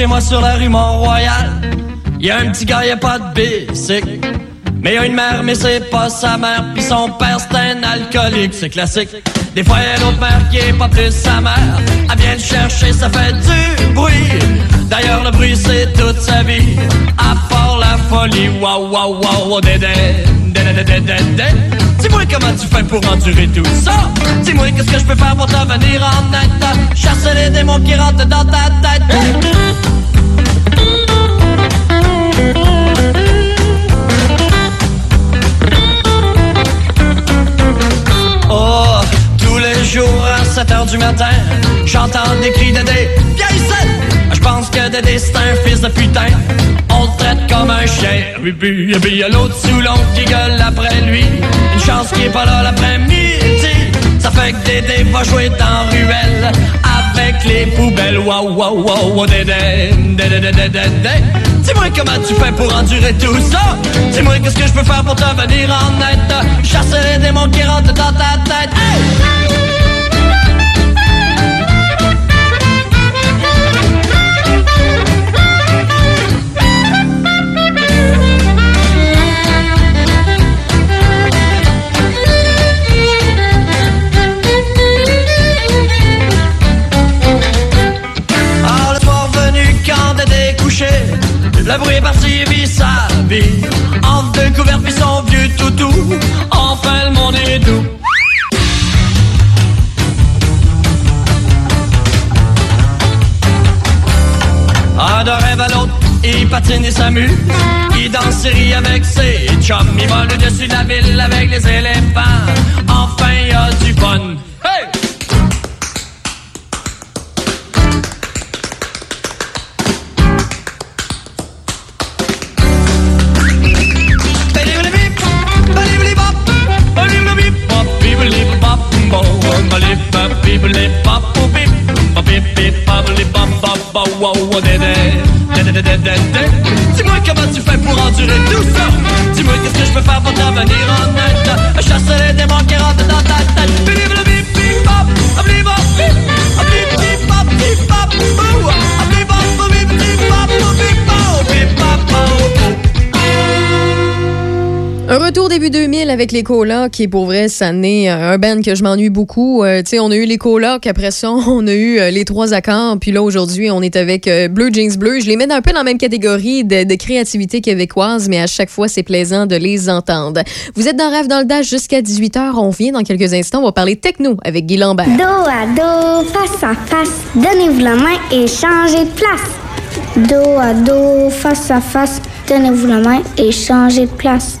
S28: Chez moi sur la rue Mont-Royal, y a un petit gars, y a pas de bicycle. Mais y a une mère, mais c'est pas sa mère, puis son père c'est un alcoolique, c'est classique. Des fois y a l'autre mère qui est pas plus sa mère, elle vient le chercher, ça fait du bruit. D'ailleurs le bruit c'est toute sa vie, à part la folie, waouh waouh waouh, dédé dédé. Dis-moi comment tu fais pour endurer tout ça. Dis-moi qu'est-ce que je peux faire pour te venir en aide, chasser les démons qui rentrent dans ta tête. Oh, tous les jours 7 heures du matin, j'entends des cris de des vieilles scènes. Je pense que Dédé c'est un fils de putain. On le traite comme un chien. Et puis, puis y a l'autre sous l'oncle qui gueule après lui. Une chance qu'il est pas là l'après-midi. Ça fait que Dédé va jouer dans ruelle avec les poubelles. Waouh, waouh, waouh, Dédé, Dédé, Dédé, Dédé. Dis-moi comment tu fais pour endurer tout ça. Dis-moi qu'est-ce que je peux faire pour te venir en aide. Chasser les démons qui rentrent dans ta tête. Hey! Le bruit est parti vie. Entre deux couverts puis son vieux toutou. Enfin le monde est doux. Un de rêve à l'autre, il patine et s'amuse. Il danse rit avec ses chums. Il vole au-dessus de la ville avec les éléphants. Enfin il y a du fun Hey! Dis-moi comment tu fais pour endurer tout ça Dis-moi qu'est-ce que je peux faire pour t'en venir en aide Chasser les démons qui rentrent
S5: Un retour début 2000 avec les colocs, qui pour vrai, ça n'est un band que je m'ennuie beaucoup. Euh, tu sais, on a eu les colocs, après ça, on a eu euh, les trois accords, puis là, aujourd'hui, on est avec euh, Bleu Jeans Bleu. Je les mets un peu dans la même catégorie de, de créativité québécoise, mais à chaque fois, c'est plaisant de les entendre. Vous êtes dans Rêve dans le Dash jusqu'à 18h. On vient dans quelques instants. On va parler techno avec Guy Lambert.
S29: Dos à dos, face à face, donnez-vous la main et changez de place. Dos à dos, face à face, donnez-vous la main et changez de place.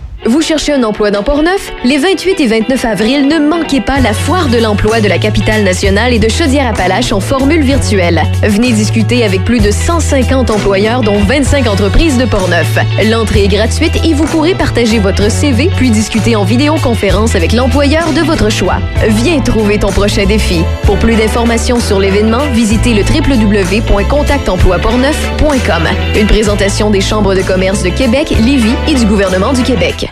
S18: Vous cherchez un emploi dans Portneuf? Les 28 et 29 avril, ne manquez pas la foire de l'emploi de la capitale nationale et de Chaudière-Appalaches en formule virtuelle. Venez discuter avec plus de 150 employeurs, dont 25 entreprises de Portneuf. L'entrée est gratuite et vous pourrez partager votre CV puis discuter en vidéoconférence avec l'employeur de votre choix. Viens trouver ton prochain défi. Pour plus d'informations sur l'événement, visitez le www.contactemploiportneuf.com. Une présentation des chambres de commerce de Québec, Lévis et du gouvernement du Québec.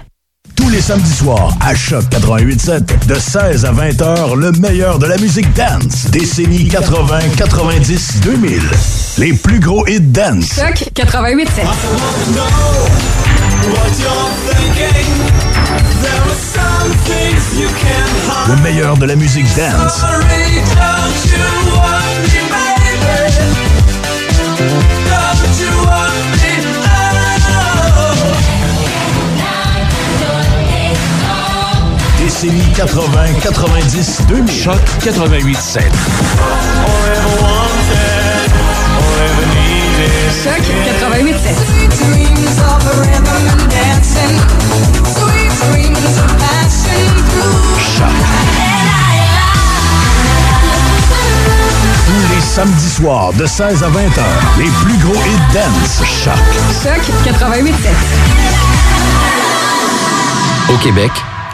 S19: Tous les samedis soirs, à Choc 88.7, de 16 à 20 heures, le meilleur de la musique dance. Décennie 80, 90, 2000. Les plus gros hits dance.
S30: Choc 88.7.
S19: Le meilleur de la musique dance. Décennie 80, 90, 2000. Choc 88.7.
S30: Choc 88.7.
S19: Tous les samedis soirs, de 16 à 20 heures, les plus gros hits dance. Choc.
S30: Choc 88
S16: Au Québec,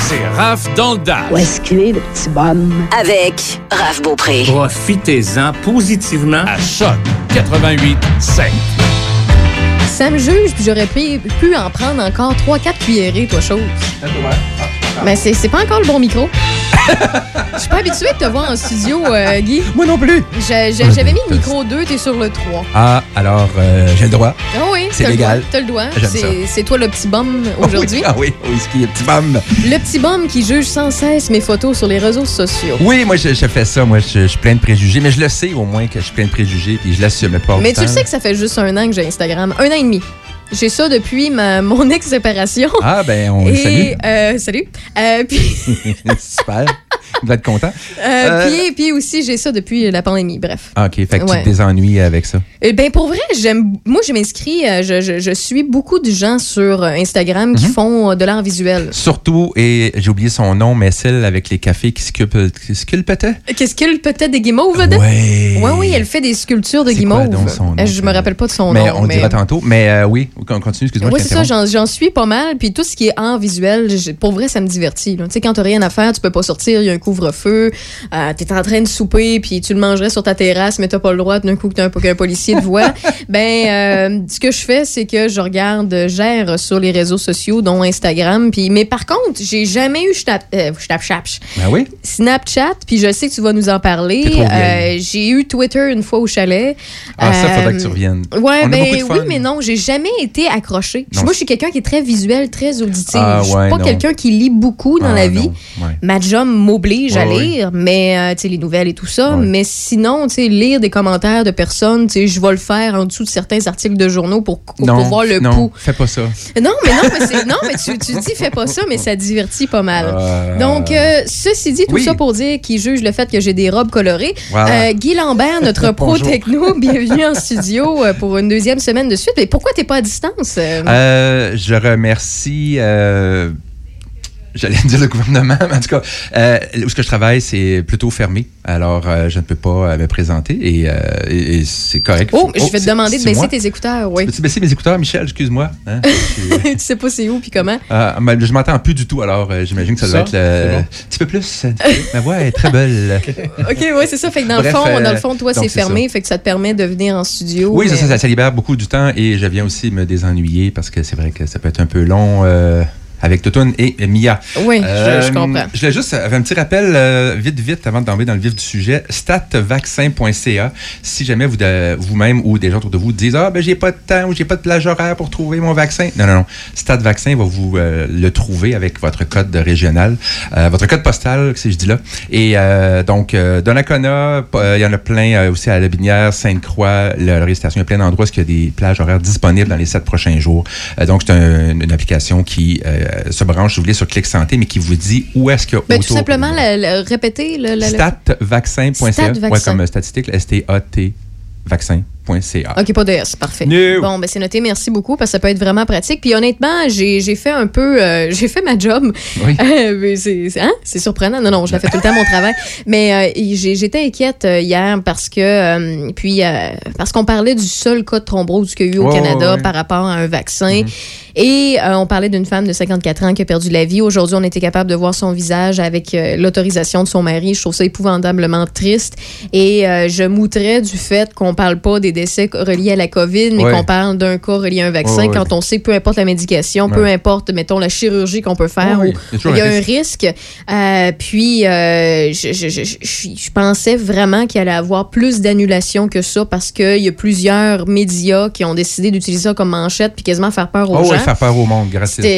S2: C'est Raph dans le dash.
S31: Où est-ce qu'il est, le petit bonhomme?
S30: Avec Raph Beaupré.
S2: Profitez-en positivement à Choc 88 5.
S5: Ça me juge, puis j'aurais pu, pu en prendre encore 3-4 cuillerées, toi, chose. Mais c'est c'est pas encore le bon micro. Je suis pas habituée de te voir en studio, euh, Guy.
S32: Moi non plus.
S5: J'avais mis le micro 2, t'es sur le 3.
S32: Ah, alors, euh, j'ai le droit.
S5: Ah oui,
S32: C'est
S5: t'as le
S32: légal.
S5: T'as le droit.
S32: J'aime
S5: C'est-. C'est toi le petit bum aujourd'hui.
S32: Ah oui, oui, ce qui est petit bum?
S5: Le petit bum qui juge sans cesse mes photos sur les réseaux sociaux.
S32: Oui, moi, je, je fais ça. Moi, je, je suis plein de préjugés. Mais je le sais au moins que je suis plein de préjugés. Puis je l'assume pas.
S5: Mais tu le sais que ça fait juste un an que j'ai Instagram. Un an et demi. J'ai ça depuis ma, mon ex-séparation.
S32: Ah, ben, on le
S5: Et,
S32: salue.
S5: euh, salut. Euh, puis,
S32: Super. Il va être content?
S5: euh,
S32: Euh,
S5: puis, puis aussi, j'ai ça depuis la pandémie. Bref.
S32: Ah, OK. Fait que
S5: Ouais.
S32: tu te désennuies avec ça.
S5: Eh ben pour vrai, j'aime. Moi, je m'inscris. euh, Je, je- je suis beaucoup de gens sur euh, Instagram
S32: Mhm.
S5: qui font euh, de l'art visuel.
S32: Surtout, et j'ai oublié son nom, mais celle avec les cafés qui sculptent. qui sculptaient?
S5: Qu'est-ce qu'elle peut-être des guimauves?
S32: Ouais.
S5: Oui, oui, elle fait des sculptures de
S32: C'est quoi
S5: guimauves.
S32: donc son nom,
S5: je me rappelle pas de son
S32: mais
S5: nom.
S32: on le dira tantôt. Mais euh, oui, on continue. Excuse-moi.
S5: Oui, c'est ça, j'en suis pas mal. Puis tout ce qui est art visuel, pour vrai, ça me divertit. Tu sais, quand t'as rien à faire, tu peux pas sortir, il y a un couvre-feu, euh, t'es en train de souper, puis tu le mangerais sur ta terrasse, mais t'as pas le droit d'un coup que t'as un, qu'un policier te voit. ben, euh, ce que je fais, c'est que je regarde, euh, gère sur les réseaux sociaux, dont Instagram. Puis, mais par contre, j'ai jamais eu Snap, euh, Snapchat.
S32: Ben oui.
S5: Snapchat, puis je sais que tu vas nous en parler. J'ai eu Twitter une fois au chalet.
S32: Ah, ça, faudrait que tu reviennes.
S5: Ouais,
S32: On
S5: ben
S32: beaucoup de fun.
S5: oui, mais non, j'ai jamais été accrochée.
S32: Non.
S5: Moi, je suis quelqu'un qui est très visuel, très auditif.
S32: Ah,
S5: je suis
S32: ouais,
S5: pas quelqu'un qui lit beaucoup dans
S32: Ah,
S5: la vie.
S32: ouais.
S5: Ma job m'oblige à
S32: Ouais, ouais.
S5: lire, mais euh, tu sais les nouvelles et tout ça. Mais sinon, tu sais lire des commentaires de personnes, tu sais, je vais le faire en dessous de certains articles de journaux pour, pour
S32: Non,
S5: voir le
S32: non,
S5: pouls.
S32: fais pas ça.
S5: Non, mais non, mais, non, mais tu, tu dis fais pas ça, mais ça divertit pas mal.
S32: Euh,
S5: Donc, euh, ceci dit, tout
S32: oui.
S5: ça pour dire qu'il juge le fait que j'ai des robes colorées.
S32: Voilà.
S5: Euh, Guy Lambert, notre pro techno, bienvenue en studio pour une deuxième semaine de suite. Mais pourquoi t'es pas à distance?
S32: je remercie. J'allais dire le gouvernement, mais en tout cas, euh, où ce que je travaille, c'est plutôt fermé. Alors, euh, je ne peux pas euh, me présenter et, euh, et- et c'est correct.
S5: oh, je vais te demander de baisser
S32: moi?
S5: tes écouteurs, oui.
S32: Peux-tu baisser mes écouteurs, Michel? Excuse-moi. hein?
S5: tu sais pas c'est où puis comment?
S32: Euh, mais je m'entends plus du tout, alors euh, j'imagine que ça, doit
S5: Ça,
S32: être le-
S5: c'est bon.
S32: un petit peu plus. Ma voix est très belle.
S5: OK, ouais, c'est ça. Fait que dans,
S32: Bref,
S5: le, fond,
S32: euh,
S5: dans le fond, toi, c'est fermé. Fait que ça te permet de venir en studio.
S32: Oui,
S5: mais-
S32: ça, ça, ça libère beaucoup du temps et je viens aussi me désennuyer parce que c'est vrai que ça peut être un peu long euh, avec Totoun et Mia.
S5: Oui, je- je comprends.
S32: Je voulais juste faire un petit rappel euh, vite, vite, avant de tomber dans le vif du sujet. Statvaccin.ca. Si jamais vous de- vous-même ou des gens autour de vous disent Ah, ben j'ai pas de temps ou j'ai pas de plage horaire pour trouver mon vaccin. Non, non, non. Statvaccin va vous euh, le trouver avec votre code de régional, euh, votre code postal, si je dis là. Et euh, donc, euh, Donnacona, euh, il y en a plein euh, aussi à La Binière, Sainte-Croix, la station, il y a plein d'endroits où il y a des plages horaires disponibles dans les sept prochains jours. Euh, donc, c'est un- une application qui euh, se branche, si vous voulez, sur Clic Santé, mais qui vous dit où est-ce qu'il y a
S5: Ben, tout simplement, le- le- répéter le. le- le-
S32: Statvaccin.ca.
S5: Statvaccin.
S32: Ouais, comme euh, statistique, S-T-A-T
S5: OK, pas de S, parfait. Bon, ben c'est noté, merci beaucoup, parce que ça peut être vraiment pratique. Puis honnêtement, j'ai fait un peu, euh, j'ai fait ma job.
S32: Oui.
S5: Euh, c'est hein? Surprenant. Non, non, je la fais tout le temps mon travail. Mais euh, j'étais inquiète euh, hier parce que, euh, puis euh, parce qu'on parlait du seul cas de thrombose qu'il y a eu au Canada par rapport à un vaccin. Et euh, on parlait d'une femme de 54 ans qui a perdu la vie. Aujourd'hui, on était capable de voir son visage avec euh, l'autorisation de son mari. Je trouve ça épouvantablement triste. Et euh, je moutrais du fait qu'on parle pas des décès reliés à la COVID, mais
S33: Ouais.
S5: qu'on parle d'un cas relié à un vaccin,
S33: Ouais, ouais.
S5: quand on sait que peu importe la médication, peu importe, mettons, la chirurgie qu'on peut faire.
S33: Il y a un
S5: risque. Euh, puis, euh, je, je- je- je- je pensais vraiment qu'il allait avoir plus d'annulations que ça parce qu'il y a plusieurs médias qui ont décidé d'utiliser ça comme manchette puis quasiment faire peur aux
S32: Oh,
S5: gens.
S32: ouais, faire peur au monde, grâce à ça.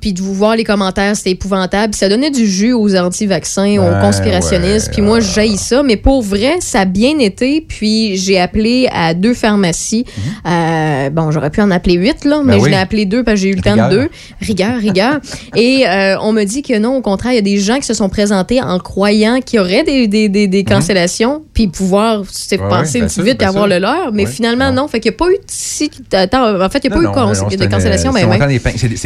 S5: Puis de vous voir les commentaires, c'était épouvantable. Ça donnait du jus aux anti-vaccins, aux conspirationnistes. puis moi, j'haïs ça. Mais pour vrai, ça a bien été. Puis j'ai appelé à deux pharmacies. Euh, bon, j'aurais pu en appeler huit, là, mais
S33: Mhm. Ben
S5: je
S33: oui.
S5: l'ai appelé deux parce que j'ai eu le temps
S33: Rigueur.
S5: de deux. Rigueur, rigueur. Et euh, on me dit que non, au contraire, il y a des gens qui se sont présentés en croyant qu'il y aurait des, des, des, des cancellations, puis pouvoir
S32: Mhm. Ouais,
S5: passer
S32: ouais, sûr,
S5: vite et
S32: bien
S5: avoir
S32: sûr.
S5: le leur. Mais
S32: Ouais.
S5: finalement, non. Fait qu'il n'y a pas eu si. Attends, en fait, il n'y a pas
S32: Non,
S5: eu
S32: non,
S5: de, cancellation.
S32: c'est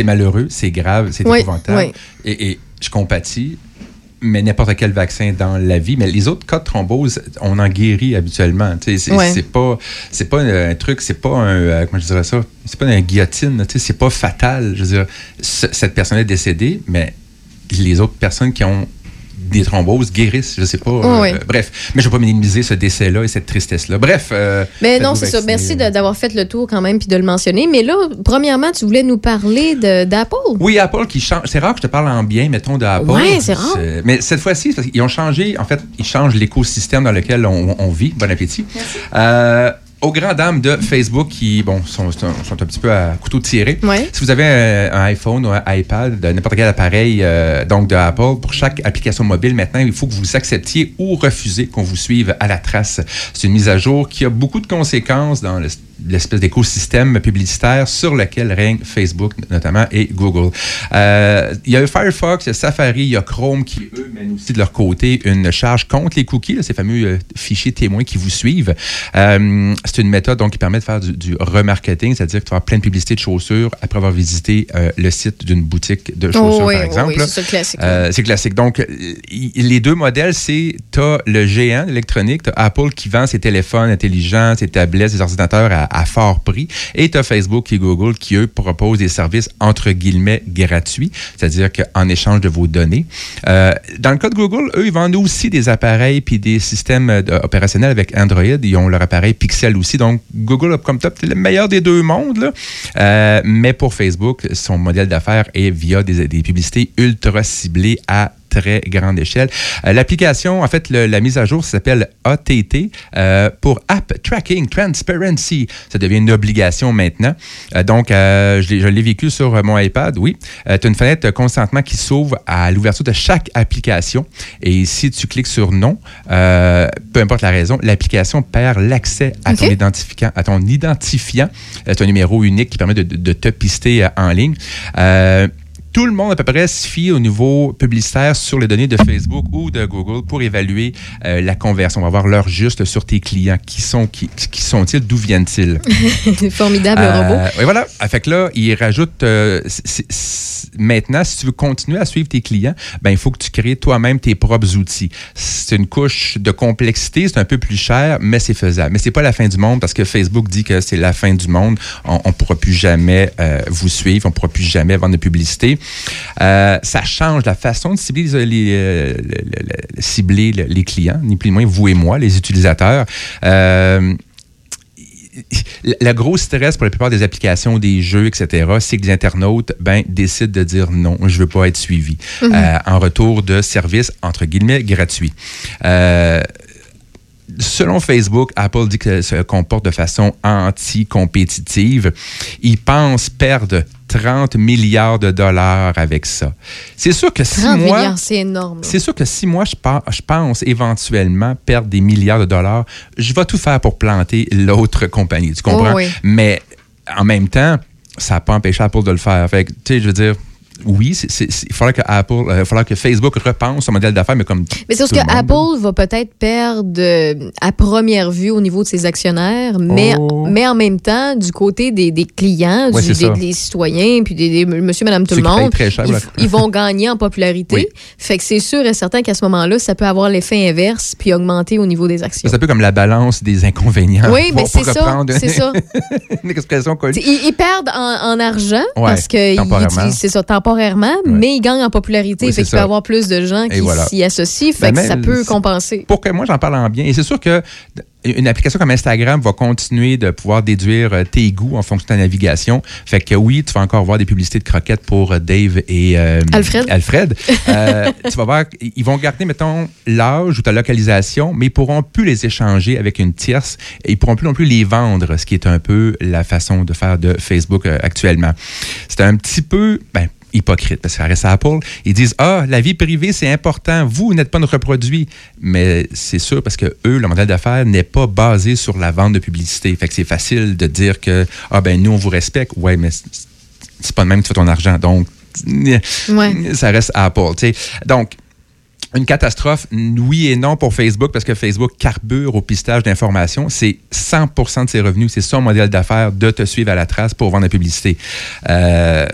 S5: mais
S32: malheureux, c'est grave, c'est épouvantable. et je compatis, mais n'importe quel vaccin dans la vie. Mais les autres cas de thrombose, on en guérit habituellement. C'est
S5: Ouais.
S32: pas, c'est pas un truc, c'est pas un. euh, comment je dirais ça? C'est pas une guillotine, c'est pas fatal. Je veux dire, ce- cette personne est décédée, mais les autres personnes qui ont des thromboses guérissent, je sais pas. euh,
S5: Oui.
S32: bref, mais je vais pas minimiser ce décès-là et cette tristesse-là. Bref. euh,
S5: Mais non, c'est ça. Merci de- d'avoir fait le tour quand même puis de le mentionner. Mais là, premièrement, tu voulais nous parler d'Apple?
S32: Oui, Apple qui change. C'est rare que je te parle en bien, mettons, d'Apple.
S5: Ouais, c'est rare.
S32: Mais cette fois-ci, qu'ils ont changé, en fait, ils changent l'écosystème dans lequel on, on vit. Bon appétit. Euh, aux grandes dames de Facebook qui, bon, sont, sont, un petit peu à couteau tiré.
S5: Ouais.
S32: Si vous avez un, un iPhone ou un iPad, n'importe quel appareil euh, donc de Apple, pour chaque application mobile, maintenant, il faut que vous acceptiez ou refusiez qu'on vous suive à la trace. C'est une mise à jour qui a beaucoup de conséquences dans le- l'espèce d'écosystème publicitaire sur lequel règne Facebook notamment et Google. Euh, il y a Firefox, il y a Safari, il y a Chrome qui, eux, mènent aussi de leur côté une charge contre les cookies, là, ces fameux euh, fichiers témoins qui vous suivent. Euh, c'est une méthode donc, qui permet de faire du, du remarketing, c'est-à-dire que tu vas avoir plein de publicités de chaussures après avoir visité le site d'une boutique de chaussures,
S5: Oh, oui,
S32: par exemple.
S5: oui, c'est classique.
S32: C'est classique. Donc, les deux modèles, c'est tu as le géant électronique, tu as Apple qui vend ses téléphones intelligents, ses tablettes, ses ordinateurs à, à fort prix, et tu as Facebook et Google qui, eux, proposent des services entre guillemets gratuits, c'est-à-dire qu'en échange de vos données. Euh, dans le cas de Google, eux, ils vendent aussi des appareils puis des systèmes euh, opérationnels avec Android. Ils ont leur appareil Pixel aussi. Donc, Google comme top le meilleur des deux mondes. là. Euh, mais pour Facebook, son modèle d'affaires est via des, des publicités ultra ciblées à très grande échelle. Euh, L'application, en fait, le- la mise à jour s'appelle ATT euh, pour App Tracking Transparency. Ça devient une obligation maintenant. Euh, donc, je l'ai- vécu sur mon iPad, oui. tu as une fenêtre euh, consentement qui s'ouvre à l'ouverture de chaque application. Et si tu cliques sur non, peu importe la raison, l'application perd l'accès à, ton identifiant, à ton identifiant. C'est un numéro unique qui permet de, de- de te pister en ligne. Tout le monde à peu près se fie au niveau publicitaire sur les données de Facebook ou de Google pour évaluer euh, la conversion. On va voir l'heure juste sur tes clients. Qui sont qui, qui sont-ils? D'où viennent-ils?
S5: Formidable
S32: Euh,
S5: robot.
S32: oui, voilà. Fait que là, il rajoute euh, maintenant, si tu veux continuer à suivre tes clients, ben il faut que tu crées toi-même tes propres outils. C'est une couche de complexité, c'est un peu plus cher, mais c'est faisable. Mais c'est pas la fin du monde parce que Facebook dit que c'est la fin du monde. On, on pourra plus jamais euh, vous suivre, on pourra plus jamais vendre de publicité. Euh, ça change la façon de cibler les, les, euh, cibler les clients, ni plus ni moins vous et moi, les utilisateurs. Euh, le gros stress pour la plupart des applications, des jeux, etc., c'est que les internautes ben, décident de dire non, je veux pas être suivi
S33: Mhm.
S32: euh, en retour de services, entre guillemets, gratuits. Euh, Selon Facebook, Apple dit qu'elle se comporte de façon anti-compétitive. Ils pensent perdre 30 milliards de dollars avec ça. C'est sûr que si
S5: 30
S32: moi...
S5: c'est énorme.
S32: C'est sûr que si moi, je, pense éventuellement perdre des milliards de dollars, je vais tout faire pour planter l'autre compagnie. Tu comprends?
S5: Oh oui.
S32: Mais en même temps, ça n'a pas empêché Apple de le faire. Fait tu sais, je veux dire, oui, il faudra que Apple, euh, faudra que Facebook repense son modèle d'affaires, mais comme.
S5: Mais c'est parce que. Apple va peut-être perdre euh, à première vue au niveau de ses actionnaires, mais,
S32: Oh.
S5: mais en même temps, du côté des, des clients,
S32: Ouais,
S5: du- des, des citoyens, puis des, des monsieur, madame, tout
S32: Ceux
S5: le monde,
S32: très cher,
S5: ils, vont gagner en popularité.
S32: Oui.
S5: Fait que c'est sûr et certain qu'à ce moment-là, ça peut avoir l'effet inverse puis augmenter au niveau des actions.
S32: C'est un peu comme la balance des inconvénients.
S5: Oui, mais c'est ça, c'est ça.
S32: une expression connue.
S5: Ils, ils perdent en, en argent
S32: Ouais,
S5: parce que c'est ça, temporairement, mais il gagne en popularité.
S32: Oui,
S5: fait qu'il peut avoir plus de gens
S32: Et
S5: qui
S32: voilà.
S5: s'y associent. Fait
S32: Ben,
S5: que ça peut compenser.
S32: Pour que moi, j'en parle en bien. Et c'est sûr que une application comme Instagram va continuer de pouvoir déduire euh, tes goûts en fonction de ta navigation. Fait que oui, tu vas encore voir des publicités de croquettes pour euh, Dave et euh,
S5: Alfred.
S32: Alfred. Euh, tu vas voir, ils vont garder, mettons, l'âge ou ta localisation, mais ils pourront plus les échanger avec une tierce et ils pourront plus non plus les vendre, ce qui est un peu la façon de faire de Facebook euh, actuellement. C'est un petit peu, ben, hypocrite parce que ça reste Apple. Ils disent Ah, la vie privée, c'est important. Vous n'êtes pas notre produit. Mais c'est sûr parce que eux, le modèle d'affaires n'est pas basé sur la vente de publicité. Fait que c'est facile de dire que Ah, ben, nous, on vous respecte. Ouais, mais c'est- pas de même que tu fais ton argent. Donc,
S5: Ouais.
S32: ça reste Apple. tu sais. Donc, une catastrophe, oui et non pour Facebook, parce que Facebook carbure au pistage d'informations. C'est 100% de ses revenus. C'est son modèle d'affaires de te suivre à la trace pour vendre la publicité. Euh,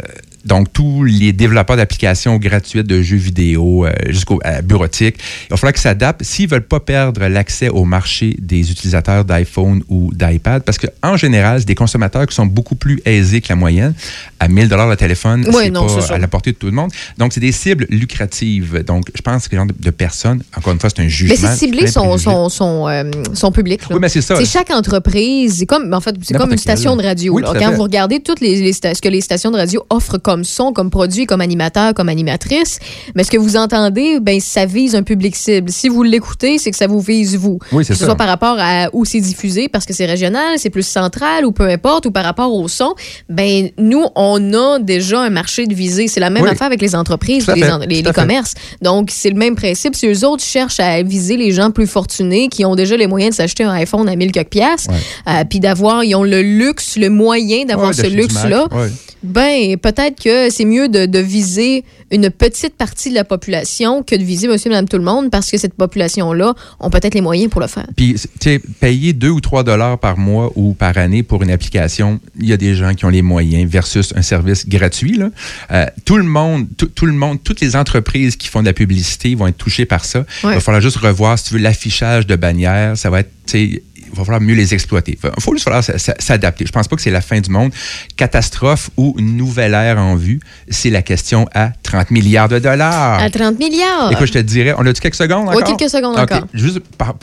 S32: donc, tous les développeurs d'applications gratuites de jeux vidéo euh, jusqu'au à bureautique, il va falloir qu'ils s'adaptent s'ils ne veulent pas perdre l'accès au marché des utilisateurs d'iPhone ou d'iPad, parce qu'en général, c'est des consommateurs qui sont beaucoup plus aisés que la moyenne. À 1000 le téléphone,
S5: Oui,
S32: c'est pas à la portée de tout le monde. Donc, c'est des cibles lucratives. Donc, je pense que ce genre de, personnes, encore une fois, c'est un jugement.
S5: Mais c'est ciblé son, son, son, euh, son public. là.
S32: Oui, mais c'est ça.
S5: C'est chaque entreprise, c'est comme, en fait, c'est comme une station de radio.
S32: Oui,
S5: là. Quand vous regardez toutes les, ce que les stations de radio offrent comme son, comme produit, comme animateur, comme animatrice, mais ce que vous entendez, ben ça vise un public cible. Si vous l'écoutez, c'est que ça vous vise vous.
S32: Oui, c'est
S5: que ce
S32: ça.
S5: soit par rapport à où c'est diffusé, parce que c'est régional, c'est plus central ou peu importe, ou par rapport au son, ben nous, on a déjà un marché de visée. C'est la même
S33: Oui.
S5: affaire avec les entreprises, les,
S33: fait,
S5: en- les- commerces. Donc, c'est le même principe. Si eux autres cherchent à viser les gens plus fortunés qui ont déjà les moyens de s'acheter un iPhone à 1000 quelques piastres, euh, puis d'avoir, ils ont le luxe, le moyen d'avoir
S32: Ouais,
S5: ce luxe-là,
S32: ouais.
S5: ben, peut-être que c'est mieux de, de viser une petite partie de la population que de viser monsieur, madame, tout le monde parce que cette population-là ont peut-être les moyens pour le faire.
S32: Puis, tu sais, payer 2 ou 3 dollars par mois ou par année pour une application, il y a des gens qui ont les moyens versus un service gratuit. Là. Euh, tout le monde, tout, le monde, toutes les entreprises qui font de la publicité vont être touchées par ça. Il va falloir juste revoir, si tu veux, l'affichage de bannières. Ça va être, tu sais, il va falloir mieux les exploiter. Il faut juste falloir s'adapter. Je pense pas que c'est la fin du monde. Catastrophe ou nouvelle ère en vue, c'est la question à 30 milliards de dollars.
S5: À 30 milliards.
S32: Écoute, je te dirais, on a-tu quelques secondes
S5: Oui,
S32: encore?
S5: quelques secondes encore.
S32: Juste par,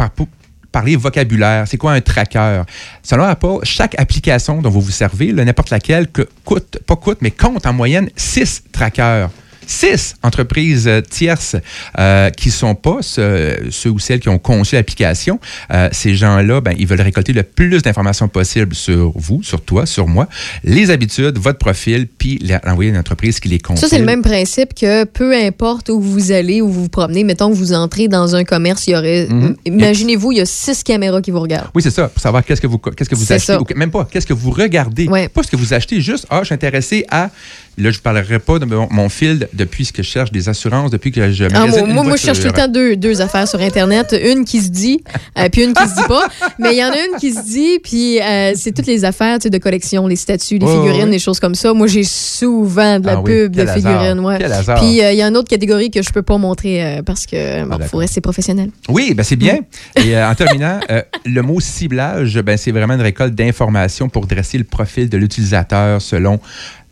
S32: parler vocabulaire, c'est quoi un tracker? Selon Apple, chaque application dont vous vous servez, n'importe laquelle, que coûte, pas coûte, mais compte en moyenne 6 trackers. Six entreprises euh, tierces euh, qui ne sont pas ce- ceux ou celles qui ont conçu l'application. Euh, ces gens-là, ben, ils veulent récolter le plus d'informations possible sur vous, sur toi, sur moi, les habitudes, votre profil, puis l'envoyer à une entreprise qui les compile.
S5: Ça, c'est le même principe que peu importe où vous allez, où vous vous promenez, mettons que vous entrez dans un commerce, il y aurait.
S32: Mhm.
S5: Imaginez-vous, il y a six caméras qui vous regardent.
S32: Oui, c'est ça, pour savoir qu'est-ce que vous, qu'est-ce que vous
S5: C'est
S32: achetez, ou même pas, qu'est-ce que vous regardez, pas ce que vous achetez, juste, ah, je suis intéressé à, là, je ne parlerai pas de mon, mon fil depuis ce que je cherche des assurances, depuis que je
S5: Ah, moi, moi, moi, je cherche tout le temps deux, deux affaires sur Internet. Une qui se dit, euh, puis une qui se dit pas. Mais il y en a une qui se dit, puis euh, c'est toutes les affaires tu sais, de collection, les statues, les figurines, les choses comme ça. Moi, j'ai souvent de la
S32: Ah oui,
S5: pub de figurines. Ouais. Puis euh, il y a une autre catégorie que je peux pas montrer euh, parce que bon, faut rester professionnel.
S32: Oui, ben c'est bien. Et euh, en terminant, le mot ciblage, ben, c'est vraiment une récolte d'informations pour dresser le profil de l'utilisateur selon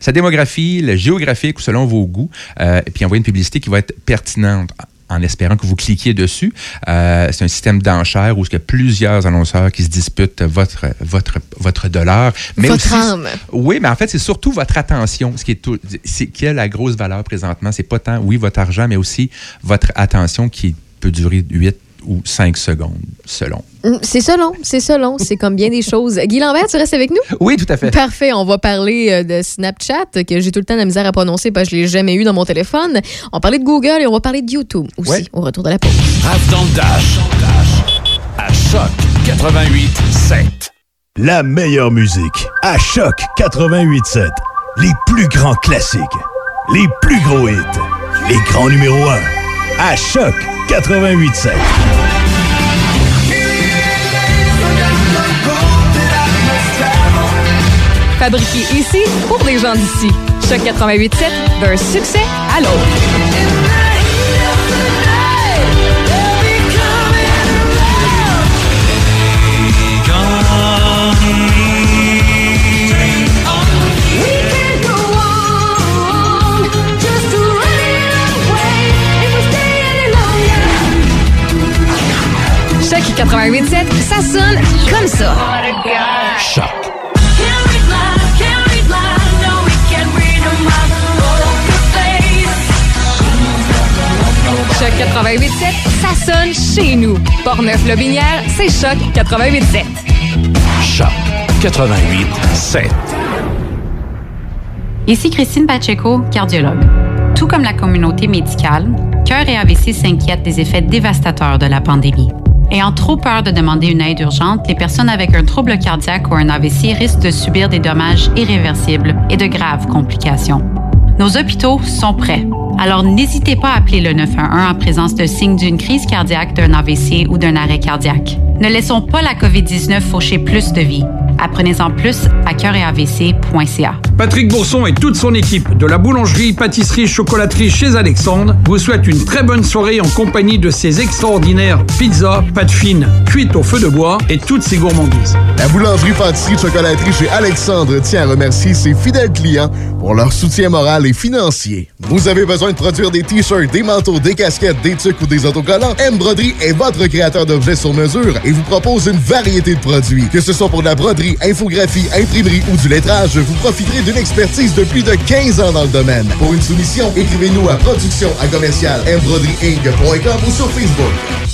S32: sa démographie, le géographique ou selon vos goûts, euh, et puis envoyer une publicité qui va être pertinente en espérant que vous cliquiez dessus. Euh, c'est un système d'enchères où il y a plusieurs annonceurs qui se disputent votre, votre, votre dollar. Mais
S5: Votre
S32: aussi,
S5: âme.
S32: Oui, mais en fait, c'est surtout votre attention, ce qui est, tout, c'est, qui a la grosse valeur présentement. C'est pas tant, oui, votre argent, mais aussi votre attention qui peut durer 8 ou 5 secondes, selon.
S5: Hum, C'est ça long, c'est ça long. C'est comme bien des choses. Guy Lambert, tu restes avec nous?
S32: Oui, tout à fait.
S5: Parfait. On va parler euh, de Snapchat, que j'ai tout le temps de la misère à prononcer parce que je l'ai jamais eu dans mon téléphone. On va parler de Google et on va parler de YouTube aussi
S19: Ouais.
S5: au retour de la pause.
S19: Dans le Dash. À Choc 88 7. La meilleure musique. À Choc 88 7. Les plus grands classiques. Les plus gros hits. Les grands numéros 1. À Choc 88 7.
S34: Fabriqué ici pour les gens d'ici. Choc 88.7, d'un succès à l'autre. 88.7, ça sonne comme ça.
S2: Choc.
S34: Choc 88.7, ça sonne chez nous. Portneuf-Lobinière, c'est Choc 88.7.
S2: Choc 88 7.
S33: Ici Christine Pacheco, cardiologue. Tout comme la communauté médicale, Cœur et AVC s'inquiètent des effets dévastateurs de la pandémie. Ayant trop peur de demander une aide urgente, les personnes avec un trouble cardiaque ou un AVC risquent de subir des dommages irréversibles et de graves complications. Nos hôpitaux sont prêts. Alors n'hésitez pas à appeler le 911 en présence de signes d'une crise cardiaque, d'un AVC ou d'un arrêt cardiaque. Ne laissons pas la COVID-19 faucher plus de vies. Apprenez-en plus à cœuretavc.ca.
S14: Patrick Bourson et toute son équipe de la boulangerie, pâtisserie, chocolaterie chez Alexandre vous souhaitent une très bonne soirée en compagnie de ces extraordinaires pizzas, pâtes fines, cuites au feu de bois et toutes ces gourmandises.
S15: La boulangerie, pâtisserie, chocolaterie chez Alexandre tient à remercier ses fidèles clients pour leur soutien moral et financier. Vous avez besoin de produire des t-shirts, des manteaux, des casquettes, des tucs ou des autocollants? M Broderie est votre créateur d'objets sur mesure et vous propose une variété de produits. Que ce soit pour de la broderie, infographie, imprimerie ou du lettrage, vous profiterez d'une expertise de plus de 15 ans dans le domaine. Pour une soumission, écrivez-nous à production à commercial ou sur Facebook.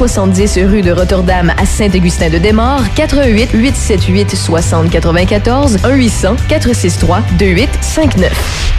S18: 270 rue de Rotterdam à Saint-Augustin-de-Desmaures, 88 878 60 94 1 800 463 2859.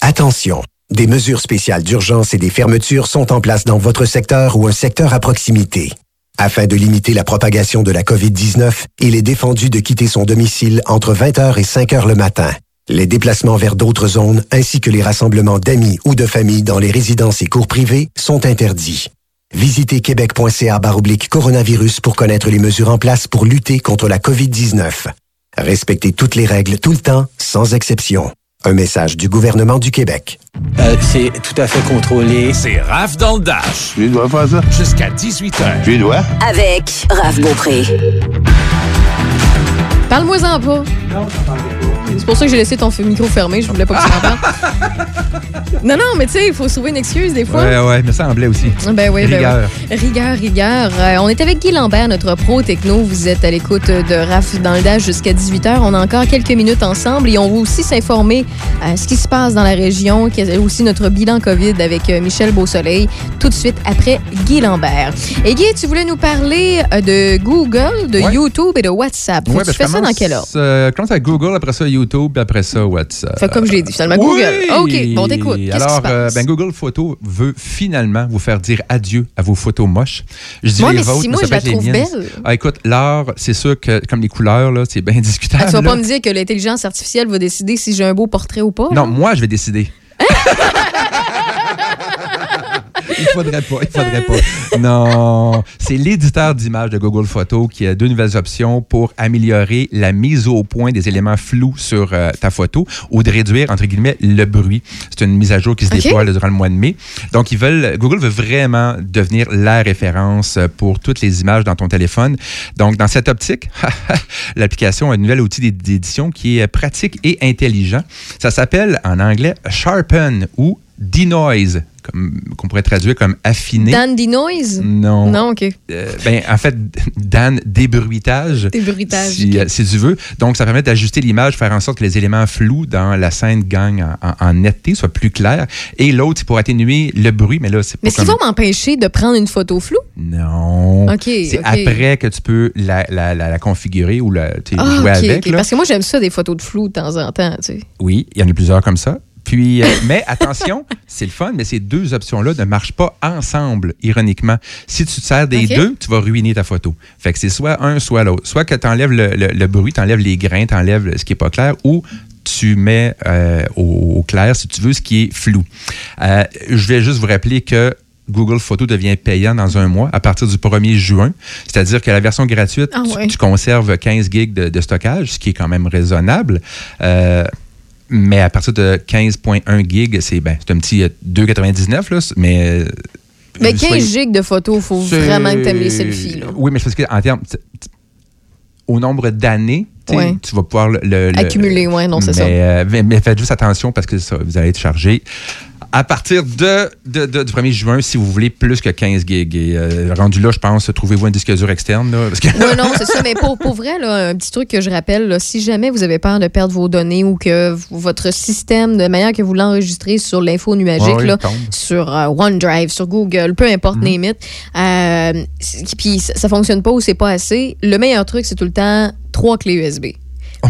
S24: Attention, des mesures spéciales d'urgence et des fermetures sont en place dans votre secteur ou un secteur à proximité. Afin de limiter la propagation de la COVID-19, il est défendu de quitter son domicile entre 20h et 5h le matin. Les déplacements vers d'autres zones ainsi que les rassemblements d'amis ou de familles dans les résidences et cours privés sont interdits. Visitez québec.ca baroblique coronavirus pour connaître les mesures en place pour lutter contre la COVID-19. Respectez toutes les règles tout le temps, sans exception. Un message du gouvernement du Québec.
S35: Euh, c'est tout à fait contrôlé.
S2: C'est Raph dans le Dash.
S12: Tu dois faire ça?
S2: Jusqu'à 18h.
S12: Tu dois?
S30: Avec Raph Beaupré.
S5: Parle-moi-en pas.
S12: Non, ça parle pas.
S5: C'est pour ça que j'ai laissé ton micro fermé. Je voulais pas que tu m'en parles. Non, non, mais tu sais, il faut trouver une excuse des fois.
S32: Ouais, ouais, mais ça semblait aussi.
S5: Ben oui, ben
S32: Rigueur.
S5: oui. Rigueur, rigueur. Euh, on est avec Guy Lambert, notre pro techno. Vous êtes à l'écoute de RAF dans le Dash jusqu'à 18h. On a encore quelques minutes ensemble et on va aussi s'informer à ce qui se passe dans la région, qui est aussi notre bilan COVID avec euh, Michel Beausoleil, tout de suite après Guy Lambert. Et Guy, tu voulais nous parler euh, de Google, de
S32: Ouais.
S5: YouTube et de WhatsApp.
S32: Ouais,
S5: tu
S32: ben,
S5: fais
S32: je
S5: ça dans quel ordre?
S32: euh, je commence avec Google, après ça YouTube, puis après ça WhatsApp.
S5: Fait comme je l'ai dit, finalement,
S32: Oui!
S5: Google. OK, bon, t'écoute. Qu'est-ce qui
S32: Alors, euh, ben, Google Photos veut finalement vous faire dire adieu à vos photos moches. Je dis les
S5: mais
S32: vôtres,
S5: si
S32: mais
S5: moi,
S32: ça
S5: je la trouve belle.
S32: Ah, écoute, l'art, c'est sûr que comme les couleurs, là, c'est bien discutable.
S5: Ah, tu vas pas me dire que l'intelligence artificielle va décider si j'ai un beau portrait ou pas?
S32: Non, moi, je vais décider. il faudrait pas, il faudrait pas. Non, c'est l'éditeur d'image de Google Photos qui a deux nouvelles options pour améliorer la mise au point des éléments flous sur euh, ta photo ou de réduire, entre guillemets, le bruit. C'est une mise à jour qui se
S5: Ok.
S32: déploie là, durant le mois de mai. Donc, ils veulent, Google veut vraiment devenir la référence pour toutes les images dans ton téléphone. Donc, dans cette optique, l'application a un nouvel outil d'éd- d'édition qui est pratique et intelligent. Ça s'appelle en anglais Sharpen ou Denoise, qu'on pourrait traduire comme affiné.
S5: Dandy Noise?
S32: Non.
S5: Non, OK.
S32: Euh, ben, en fait, Dan, débruitage.
S5: Débruitage,
S32: Si, euh, si tu veux. Donc, ça permet d'ajuster l'image, faire en sorte que les éléments flous dans la scène gagnent en, en- en netteté, soient plus clairs. Et l'autre, c'est pour atténuer le bruit, mais là, c'est pas
S5: Mais est-ce qu'ils
S32: comme...
S5: vont m'empêcher de prendre une photo floue?
S32: Non.
S5: OK,
S32: C'est après que tu peux la, la- la- la configurer ou la,
S5: Ah,
S32: jouer avec. Là.
S5: Parce que moi, j'aime ça, des photos de flou de temps en temps, tu sais.
S32: Oui, il y en a plusieurs comme ça. Puis, euh, mais attention, c'est le fun, mais ces deux options-là ne marchent pas ensemble, ironiquement. Si tu te sers des deux, tu vas ruiner ta photo. Fait que c'est soit un, soit l'autre. Soit que tu enlèves le, le- le bruit, tu enlèves les grains, tu enlèves ce qui n'est pas clair, ou tu mets euh, au, au clair, si tu veux, ce qui est flou. Euh, je vais juste vous rappeler que Google Photos devient payant dans un mois à partir du 1er juin. C'est-à-dire que la version gratuite,
S5: Ah
S32: tu, conserves 15 gigs de, de stockage, ce qui est quand même raisonnable. Euh, mais à partir de 15.1 gigs, c'est ben, c'est un petit euh, 2,99, là, mais... euh,
S5: Mais
S32: soyez-
S5: 15 gigs de photos, faut
S32: c'est-
S5: vraiment que t'aimes les selfies. Là.
S32: Oui, mais c'est parce qu'en termes... Au nombre d'années, tu
S5: Ouais.
S32: tu vas pouvoir le... le- le-
S5: Accumuler, ouais, non, c'est
S32: mais,
S5: ça.
S32: euh, mais, mais faites juste attention parce que ça, vous allez être chargé à partir de, de- de- du 1er juin si vous voulez plus que 15 gigs. Et euh, rendu là, je pense, trouvez-vous un disque dur externe. Là, parce que
S5: Oui, non, c'est ça. Mais pour, pour vrai, là, un petit truc que je rappelle, là, si jamais vous avez peur de perdre vos données ou que votre système, de manière que vous l'enregistrez sur l'info nuagique,
S32: Ouais,
S5: là, sur euh, OneDrive, sur Google, peu importe,
S32: Mhm.
S5: name it, euh, puis ça, ça fonctionne pas ou c'est pas assez, le meilleur truc, c'est tout le temps trois clés USB.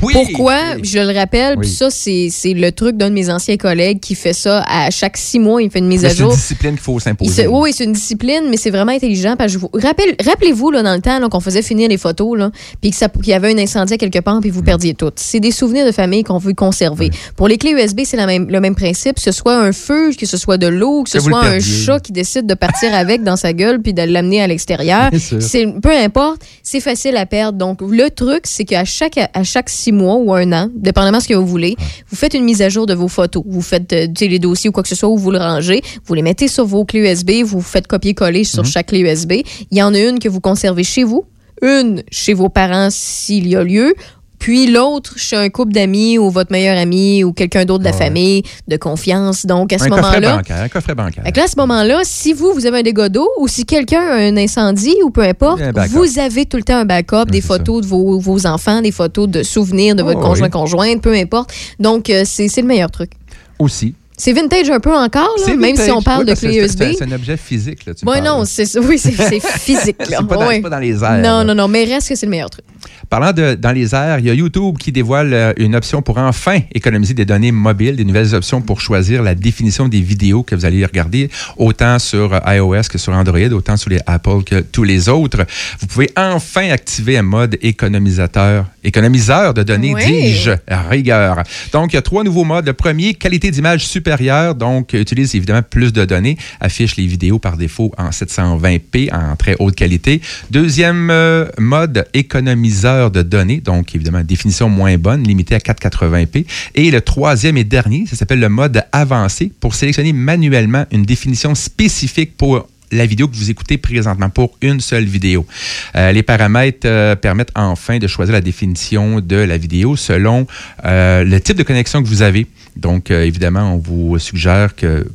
S5: Pourquoi? Je le rappelle, puis
S32: Oui.
S5: ça, c'est c'est le truc d'un de mes anciens collègues qui fait ça à chaque six mois, il fait une mise
S32: Mais
S5: à
S32: c'est une
S5: jour.
S32: discipline qu'il faut s'imposer.
S5: se- oui, c'est une discipline, mais c'est vraiment intelligent. Parce que je vous- rappelle- Rappelez-vous, là, dans le temps, là, qu'on faisait finir les photos, là, puis qu'il y avait un incendie à quelque part, puis vous
S32: Mm.
S5: perdiez tout. C'est des souvenirs de famille qu'on veut conserver. Pour les clés USB, c'est la même, le même principe. Que ce soit un feu, que ce soit de l'eau, que ce
S32: Que
S5: soit un chat qui décide de partir avec dans sa gueule, puis de l'amener à l'extérieur. Peu importe, c'est facile à perdre. Donc, le truc, c'est qu'à chaque, à chaque six mois ou un an, dépendamment de ce que vous voulez, vous faites une mise à jour de vos photos. Vous faites euh, les dossiers ou quoi que ce soit où vous le rangez. Vous les mettez sur vos clés USB. Vous faites copier-coller sur chaque clé USB. Il y en a une que vous conservez chez vous, une chez vos parents s'il y a lieu. Puis l'autre chez un couple d'amis ou votre meilleur ami ou quelqu'un d'autre de la famille de confiance. Donc à ce moment-là.
S32: Un coffret bancaire.
S5: fait là, à ce moment-là, si vous, vous avez un dégât d'eau ou si quelqu'un a un incendie ou peu importe, vous avez tout le temps un backup, des photos de vos, vos enfants, des photos de souvenirs de votre
S32: Oh,
S5: conjoint,
S32: oui.
S5: conjointe, peu importe. Donc, euh, c'est le meilleur truc.
S32: Aussi.
S5: C'est vintage un peu encore, là, même si on parle
S32: Oui,
S5: de clé USB.
S32: C'est un objet physique. Là, tu parles.
S5: non. Oui, c'est physique.
S32: C'est pas dans-
S5: Ouais.
S32: pas dans les airs,
S5: Non,
S32: là.
S5: non, non, mais reste que c'est le meilleur truc.
S32: Parlant de dans les airs, il y a YouTube qui dévoile euh, une option pour enfin économiser des données mobiles, des nouvelles options pour choisir la définition des vidéos que vous allez regarder, autant sur euh, iOS que sur Android, autant sur les Apple que tous les autres. Vous pouvez enfin activer un mode économisateur, économiseur de données,
S12: Oui.
S32: dis-je, à rigueur. Donc, il y a trois nouveaux modes. Le premier, qualité d'image supérieure, donc utilise évidemment plus de données, affiche les vidéos par défaut en 720p, en très haute qualité. Deuxième euh, mode, de données, donc évidemment définition moins bonne, limitée à 480p. Et le troisième et dernier, ça s'appelle le mode avancé pour sélectionner manuellement une définition spécifique pour la vidéo que vous écoutez présentement pour une seule vidéo. Euh, les paramètres euh, permettent enfin de choisir la définition de la vidéo selon euh, le type de connexion que vous avez. Donc, évidemment, on vous suggère que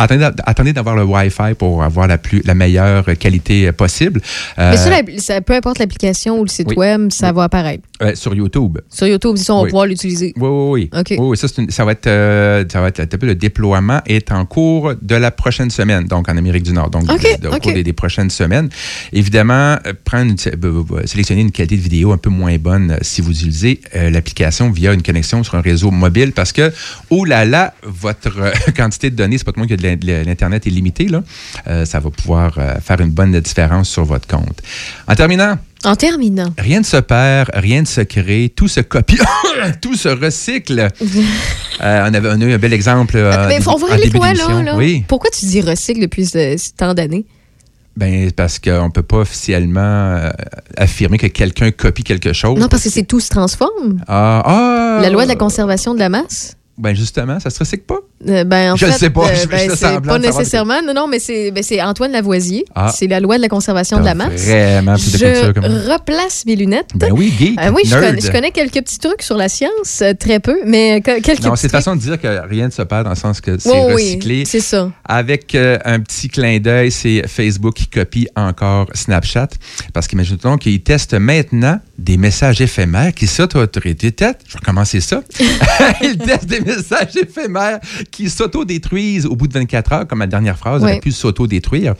S32: attendez, d'avoir le Wi-Fi pour avoir la, plus, la meilleure qualité possible. Euh,
S5: Mais ça, la- ça, peu importe l'application ou le site
S32: oui.
S5: web, ça va apparaître.
S32: euh, sur YouTube.
S5: Sur YouTube, ça, on va pouvoir l'utiliser.
S32: Oui, oui, oui.
S5: OK.
S32: Oui, oui, ça, c'est une- ça va être, euh, ça va être un peu le déploiement est en cours de la prochaine semaine, donc en Amérique du Nord, donc de- au cours des, des prochaines semaines. Évidemment, euh, prendre une- sélectionner une qualité de vidéo un peu moins bonne si vous utilisez l'application via une connexion sur un réseau mobile, parce que, oh là là, votre quantité de données, c'est pas tout le monde que de l'in- de l'Internet est limitée, là. Euh, ça va pouvoir euh, faire une bonne différence sur votre compte. En terminant,
S5: En terminant.
S32: Rien ne se perd, rien ne se crée, tout se copie, tout se recycle. Euh, on, avait, on a eu un bel exemple.
S5: Mais on va
S32: début
S5: quoi, là?
S32: Oui,
S5: Pourquoi tu dis recycle depuis ce- ce tant d'années?
S32: ben, parce qu'on ne peut pas officiellement euh, affirmer que quelqu'un copie quelque chose.
S5: Non, parce que c'est tout se transforme.
S32: Ah, ah!
S5: La loi de la conservation de la masse?
S32: Ben, justement, ça se recycle pas.
S5: Euh, ben, en
S32: Je le sais pas, je
S5: ben, c'est pas nécessairement. Non, non, mais c'est ben, Antoine Lavoisier.
S32: Ah.
S5: C'est la loi de la conservation de la masse.
S32: vraiment culture
S5: Je
S32: moi.
S5: replace mes lunettes.
S32: Ben oui, geek,
S5: Euh, oui, je
S32: nerd.
S5: connais, je connais quelques petits trucs sur la science, euh, très peu, mais que- quelques
S32: Non, c'est une façon de dire que rien ne se perd dans le sens que c'est
S5: oui,
S32: recyclé.
S5: c'est ça.
S32: Avec euh, un petit clin d'œil, c'est Facebook qui copie encore Snapchat. Parce qu'imaginons qu'ils testent maintenant des messages éphémères qui s'auto-détectent. Je vais commencer ça. Ils testent des messages éphémères qui s'auto-détruisent au bout de 24 heures, comme ma dernière phrase
S5: Ouais.
S32: aurait pu s'auto-détruire.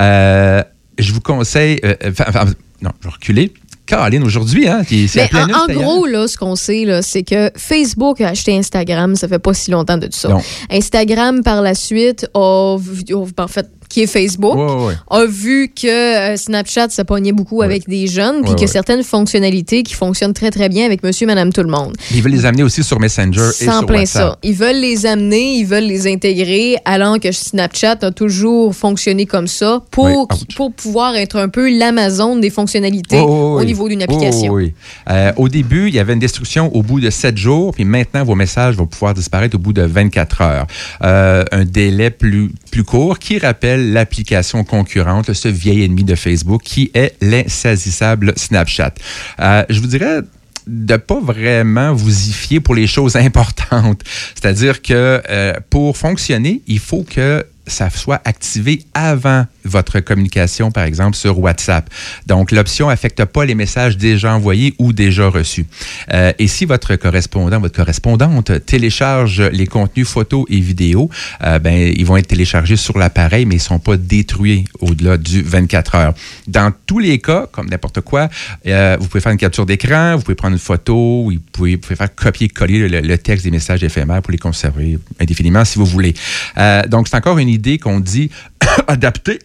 S32: Euh, je vous conseille... euh, enfin, enfin, non, je vais reculer. Caroline, aujourd'hui, hein, c'est plein
S5: en, en gros, là, ce qu'on sait, là, c'est que Facebook a acheté Instagram, ça fait pas si longtemps de tout ça.
S32: Non.
S5: Instagram, par la suite, a, a- en fait, qui est Facebook,
S32: Ouais, ouais.
S5: a vu que euh, Snapchat pognait beaucoup avec des jeunes, puis que certaines fonctionnalités qui fonctionnent très, très bien avec monsieur, madame, tout le monde.
S32: Ils veulent les amener aussi sur Messenger et sur
S5: plein
S32: WhatsApp.
S5: ça. Ils veulent les amener, ils veulent les intégrer, alors que Snapchat a toujours fonctionné comme ça pour,
S32: Oui.
S5: pour pouvoir être un peu l'Amazon des fonctionnalités
S32: Oh, oh,
S5: au niveau d'une application.
S32: Euh, au début, il y avait une destruction au bout de 7 jours, puis maintenant, vos messages vont pouvoir disparaître au bout de 24 heures. Euh, un délai plus, plus court qui rappelle l'application concurrente, ce vieil ennemi de Facebook, qui est l'insaisissable Snapchat. Euh, je vous dirais de pas vraiment vous y fier pour les choses importantes. C'est-à-dire que euh, pour fonctionner, il faut que ça soit activé avant votre communication, par exemple, sur WhatsApp. Donc, l'option affecte pas les messages déjà envoyés ou déjà reçus. Euh, et si votre correspondant, votre correspondante télécharge les contenus photos et vidéos, euh, ben, ils vont être téléchargés sur l'appareil, mais ils sont pas détruits au-delà du 24 heures. Dans tous les cas, comme n'importe quoi, euh, vous pouvez faire une capture d'écran, vous pouvez prendre une photo, vous pouvez, faire copier-coller le, le texte des messages éphémères pour les conserver indéfiniment si vous voulez. Donc, c'est encore une idée qu'on dit adaptée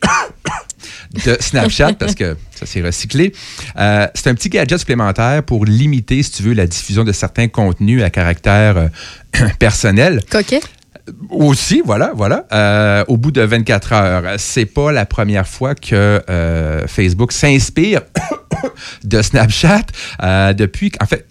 S32: de Snapchat parce que ça s'est recyclé. Euh, c'est un petit gadget supplémentaire pour limiter, si tu veux, la diffusion de certains contenus à caractère euh, personnel.
S5: Coquet.
S32: Aussi, voilà, voilà. Euh, au bout de 24 heures, c'est pas la première fois que euh, Facebook s'inspire de Snapchat. Euh, depuis, en fait,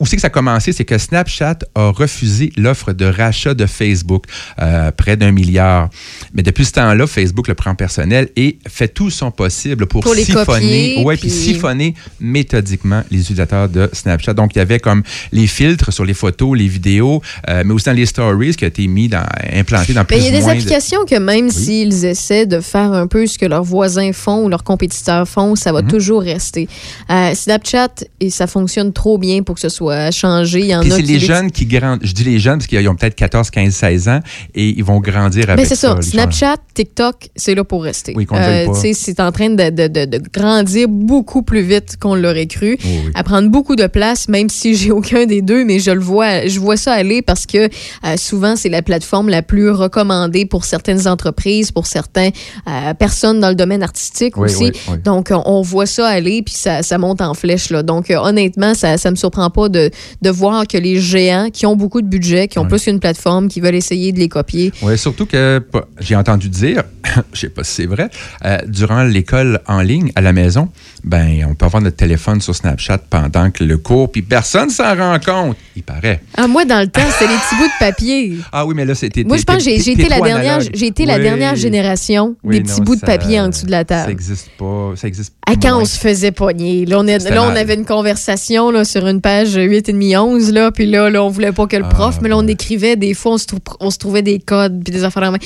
S32: où c'est que ça a commencé, c'est que Snapchat a refusé l'offre de rachat de Facebook, euh, près d'un milliard. Mais depuis ce temps-là, Facebook le prend personnel et fait tout son possible pour, siphonner, ouais, puis
S5: puis-
S32: siphonner méthodiquement les utilisateurs de Snapchat. Donc, il y avait comme les filtres sur les photos, les vidéos, euh, mais aussi dans les stories qui a été mis dans, implanté dans plus
S5: Mais il y a des
S32: de-
S5: applications que même s'ils essaient de faire un peu ce que leurs voisins font ou leurs compétiteurs font, ça va
S32: Mhm.
S5: toujours rester. Euh, Snapchat, et ça fonctionne trop bien pour que ce soit changé. Il y en
S32: Puis
S5: a
S32: c'est les jeunes qui grandissent. Je dis les jeunes parce qu'ils ont peut-être 14, 15, 16 ans et ils vont grandir avec
S5: Ben, c'est ça. Snapchat, TikTok, c'est là pour rester. Euh,
S32: Oui,
S5: sais, c'est en train de, de- de- de grandir beaucoup plus vite qu'on l'aurait cru,
S32: oui.
S5: à prendre beaucoup de place, même si j'ai aucun des deux, mais je le vois, je vois ça aller parce que euh, souvent c'est la plateforme la plus recommandée pour certaines entreprises, pour certaines euh, personnes dans le domaine artistique aussi. Donc on, on voit ça aller puis ça, ça monte en flèche là. Donc euh, honnêtement, ça, ça me surprend pas de, de voir que les géants qui ont beaucoup de budget, qui ont plus qu'une plateforme, qui veulent essayer de les copier,
S32: Oui, surtout que j'ai entendu dire, je sais pas si c'est vrai, euh, durant l'école en ligne à la maison, ben on peut avoir notre téléphone sur Snapchat pendant que le cours, puis personne s'en rend compte. Il paraît.
S5: Ah, moi, dans le temps, c'était les petits bouts de papier.
S32: Ah oui, mais là c'était.
S5: Moi, je pense que j'ai été, la dernière, j'ai été la dernière génération
S32: Oui,
S5: des petits
S32: non,
S5: bouts de
S32: ça-
S5: papier en dessous de la
S32: Ça
S5: table.
S32: existe pas. Ça existe.
S5: À quand
S32: moins.
S5: on se faisait pogner? Là, on, est-
S32: C'était
S5: là, on
S32: mal.
S5: avait une conversation là, sur une page 8,5 11, là, puis là, là, on voulait pas que le prof, mais là, on écrivait des fois, on se, trou- on se trouvait des codes puis des affaires. Moi,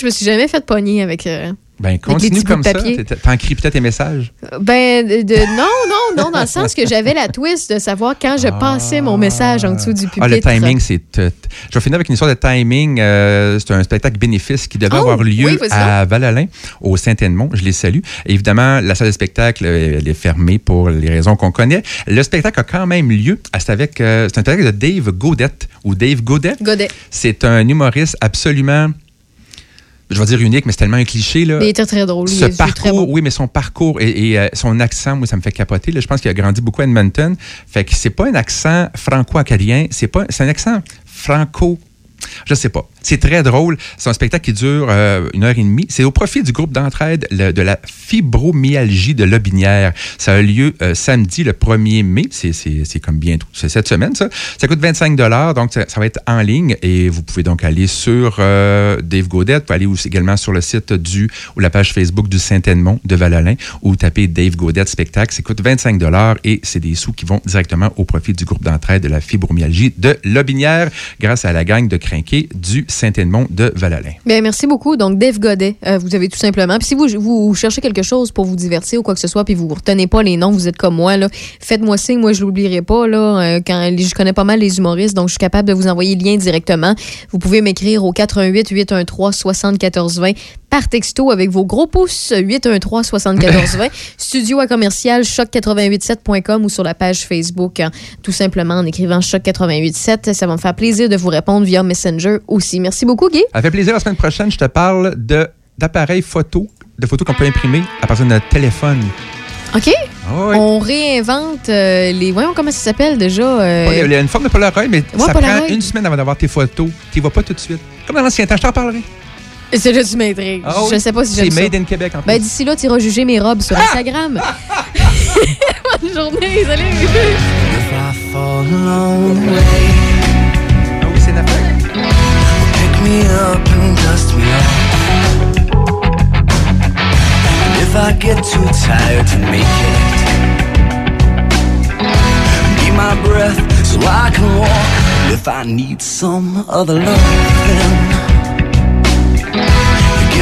S5: je me suis jamais fait pogner avec. euh,
S32: Ben continue comme ça. T'encryptais tes messages.
S5: Ben, de, non, non, non, dans le sens que j'avais la twist de savoir quand je passais mon message en dessous du pupitre.
S32: Ah, le timing, c'est. tout. Je vais finir avec une histoire de timing. Euh, c'est un spectacle bénéfice qui devait
S5: Oh,
S32: avoir lieu
S5: oui,
S32: à Val-Alain, au Saint-Edmond. Je les salue. Évidemment, la salle de spectacle euh, elle est fermée pour les raisons qu'on connaît. Le spectacle a quand même lieu. Ah, C'est avec. euh, c'est un spectacle de Dave Godet ou Dave Godet.
S5: Godet.
S32: C'est un humoriste absolument. Je vais dire unique, mais c'est tellement un cliché. Là.
S5: Il était très drôle.
S32: Ce
S5: il très
S32: parcours,
S5: beau.
S32: oui, mais son parcours et, et, euh, son accent, moi, ça me fait capoter. Là. Je pense qu'il a grandi beaucoup à Edmonton. Fait que c'est pas un accent franco-acadien, c'est pas, c'est un accent franco. Je sais pas. C'est très drôle. C'est un spectacle qui dure euh, une heure et demie. C'est au profit du groupe d'entraide de la fibromyalgie de Lobinière. Ça a lieu euh, samedi, le 1er mai. C'est, c'est, c'est comme. C'est cette semaine, ça. Ça coûte 25 donc ça, va être en ligne. Et vous pouvez donc aller sur euh, Dave Godet. Vous pouvez aller également sur le site du ou la page Facebook du Saint-Edmond de Val-Alain ou taper Dave Godet spectacle. Ça coûte 25 et c'est des sous qui vont directement au profit du groupe d'entraide de la fibromyalgie de Lobinière grâce à la gang de du Saint-Edmond de Val-Alain.
S5: Bien, merci beaucoup. Donc, Dave Godet, euh, vous avez tout simplement. Puis si vous, vous cherchez quelque chose pour vous divertir ou quoi que ce soit, puis vous ne retenez pas les noms, vous êtes comme moi, faites-moi signe. Moi, je l'oublierai pas. Là, euh, quand, je connais pas mal les humoristes, donc je suis capable de vous envoyer le lien directement. Vous pouvez m'écrire au 88 813 74 20 par texto avec vos gros pouces 813 74 20 studio à commercial choc887.com ou sur la page Facebook tout simplement en écrivant choc887 ça va me faire plaisir de vous répondre via Messenger aussi merci beaucoup Guy
S32: ça fait plaisir la semaine prochaine je te parle de d'appareils photo de photos qu'on peut ah. imprimer à partir de téléphone
S5: OK
S32: ah
S5: On réinvente euh, les. Voyons comment ça s'appelle déjà. Euh,
S32: il y a une forme de Polaroid, mais ça prend une semaine avant d'avoir tes photos. Tu vas pas tout de suite. Comme dans l'ancien temps, je t'en parlerai.
S5: C'est juste une intrigue.
S32: Ah, oui?
S5: Je sais pas si j'aime ça.
S32: C'est made in Québec, en ben, plus.
S5: Ben, d'ici là, tu iras juger mes robes sur ah! Instagram. Bonne journée, salut!
S32: Ah oui, c'est d'après.
S9: Pick me up and dust me off. If I get too tired to make it, be my breath so I can walk. If I need some other love,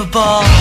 S9: unbelievable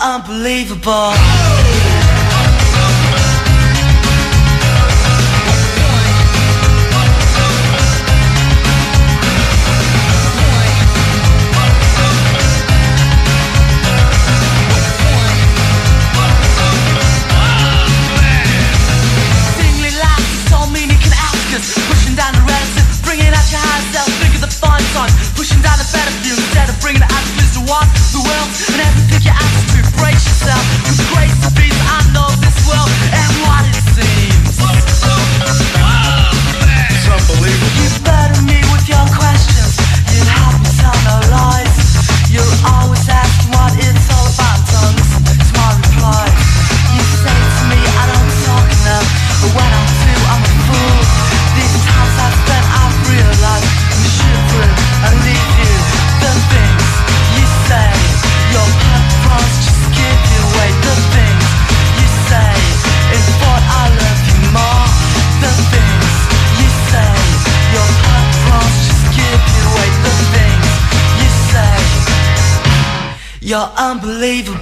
S9: unbelievable.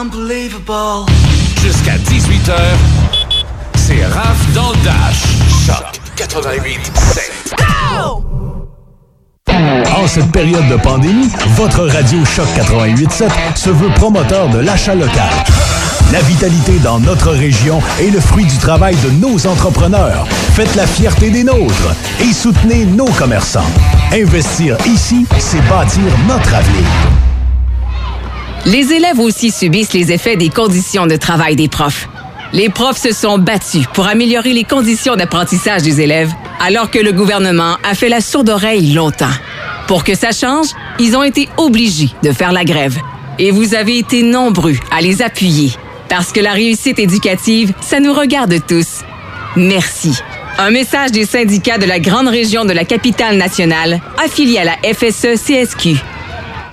S9: Unbelievable.
S2: Jusqu'à 18h, c'est Raph dans le Dash. Choc 88
S19: En cette période de pandémie, votre radio Choc 88.7 se veut promoteur de l'achat local. La vitalité dans notre région est le fruit du travail de nos entrepreneurs. Faites la fierté des nôtres et soutenez nos commerçants. Investir ici, c'est bâtir notre avenir.
S12: Les élèves aussi subissent les effets des conditions de travail des profs. Les profs se sont battus pour améliorer les conditions d'apprentissage des élèves, alors que le gouvernement a fait la sourde oreille longtemps. Pour que ça change, ils ont été obligés de faire la grève. Et vous avez été nombreux à les appuyer. Parce que la réussite éducative, ça nous regarde tous. Merci. Un message des syndicats de la grande région de la capitale nationale, affiliés à la FSE-CSQ.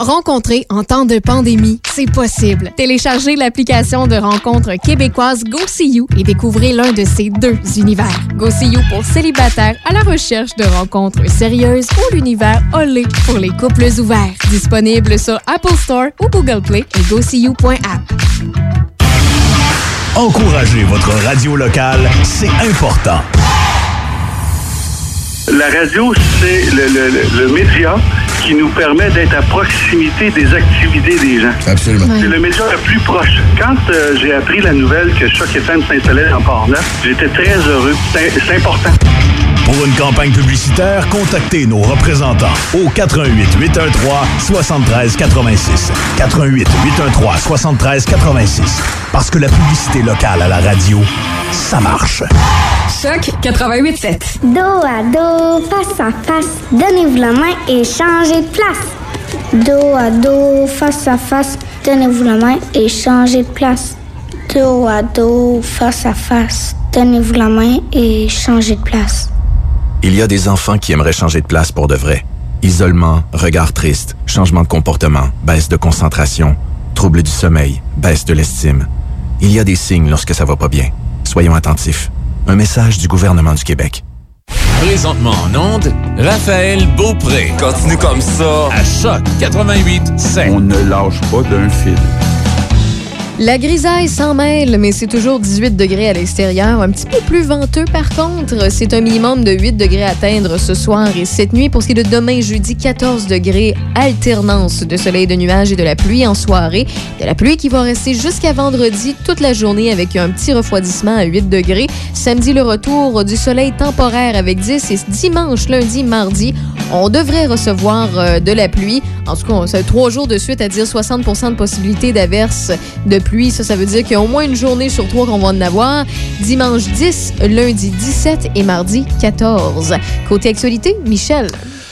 S5: Rencontrer en temps de pandémie, c'est possible. Téléchargez l'application de rencontre québécoise GoSeeYou et découvrez l'un de ces deux univers. GoSeeYou pour célibataires à la recherche de rencontres sérieuses ou l'univers Olé pour les couples ouverts. Disponible sur Apple Store ou Google Play et GoSeeYou.app.
S19: Encouragez votre radio locale, c'est important.
S36: La radio, c'est le, le- le- le média qui nous permet d'être à proximité des activités des gens.
S15: Absolument.
S36: C'est le média le plus proche. Quand euh, j'ai appris la nouvelle que Choc FM s'installait en Port-Neuf, j'étais très heureux. C'est c'est important.
S19: Pour une campagne publicitaire, contactez nos représentants au 88 813 73 86. 88 813 73 86. Parce que la publicité locale à la radio, ça marche.
S37: Choc 88.7.
S29: Dos à dos, face à face, donnez-vous la main et changez de place. Dos à dos, face à face, donnez-vous la main et changez de place. Dos à dos, face à face, donnez-vous la main et changez de place.
S38: Il y a des enfants qui aimeraient changer de place pour de vrai. Isolement, regard triste, changement de comportement, baisse de concentration, trouble du sommeil, baisse de l'estime. Il y a des signes lorsque ça va pas bien. Soyons attentifs. Un message du gouvernement du Québec.
S2: Présentement en onde, Raphaël Beaupré. Continue comme ça. À Choc 88 On ne lâche pas d'un fil.
S5: La grisaille s'en mêle, mais c'est toujours 18 degrés à l'extérieur. Un petit peu plus venteux, par contre. C'est un minimum de 8 degrés à atteindre ce soir et cette nuit. Pour ce qui est de demain, jeudi, 14 degrés. Alternance de soleil, de nuages et de la pluie en soirée. De la pluie qui va rester jusqu'à vendredi toute la journée avec un petit refroidissement à 8 degrés. Samedi, le retour du soleil temporaire avec 10 et dimanche, lundi, mardi, on devrait recevoir euh, de la pluie. En tout cas, c'est trois jours de suite à dire 60% de possibilité d'averse de pluie. Ça, ça veut dire qu'il y a au moins une journée sur trois qu'on va en avoir. Dimanche 10, lundi 17 et mardi 14. Côté actualité, Michel.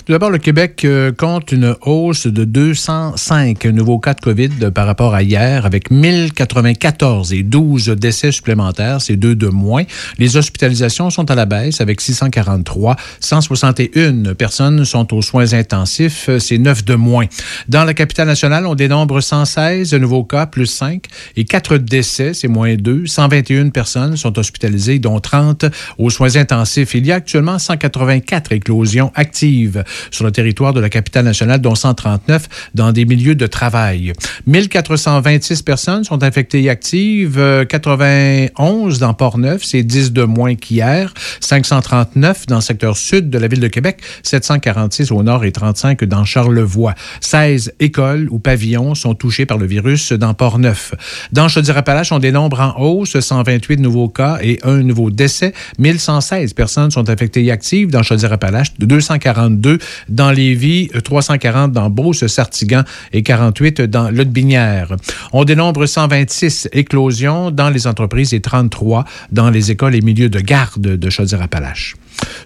S11: Tout d'abord, le Québec euh, compte une hausse de 205 nouveaux cas de COVID par rapport à hier, avec 1094 et 12 décès supplémentaires. C'est deux de moins. Les hospitalisations sont à la baisse avec 643. 161 personnes sont aux soins intensifs. C'est 9 de moins. Dans la capitale nationale, on dénombre 116 nouveaux cas, plus 5, et 4 décès, c'est moins 2. 121 personnes sont hospitalisées, dont 30 aux soins intensifs. Il y a actuellement 184 éclosions actives sur le territoire de la capitale nationale, dont 139 dans des milieux de travail. 1426 personnes sont infectées et actives, 91 dans Port-Neuf, c'est 10 de moins qu'hier, 539 dans le secteur sud de la ville de Québec, 746 au nord et 35 dans Charlevoix. 16 écoles ou pavillons sont touchés par le virus dans Port-Neuf. Dans Chaudière-Appalaches, on dénombre en hausse 128 nouveaux cas et un nouveau décès. 1116 personnes sont infectées et actives dans Chaudière-Appalaches, 242 dans Lévis, 340 dans Beauce, Sartigan et 48 dans Lotbinière. On dénombre 126 éclosions dans les entreprises et 33 dans les écoles et milieux de garde de Chaudière-Appalaches.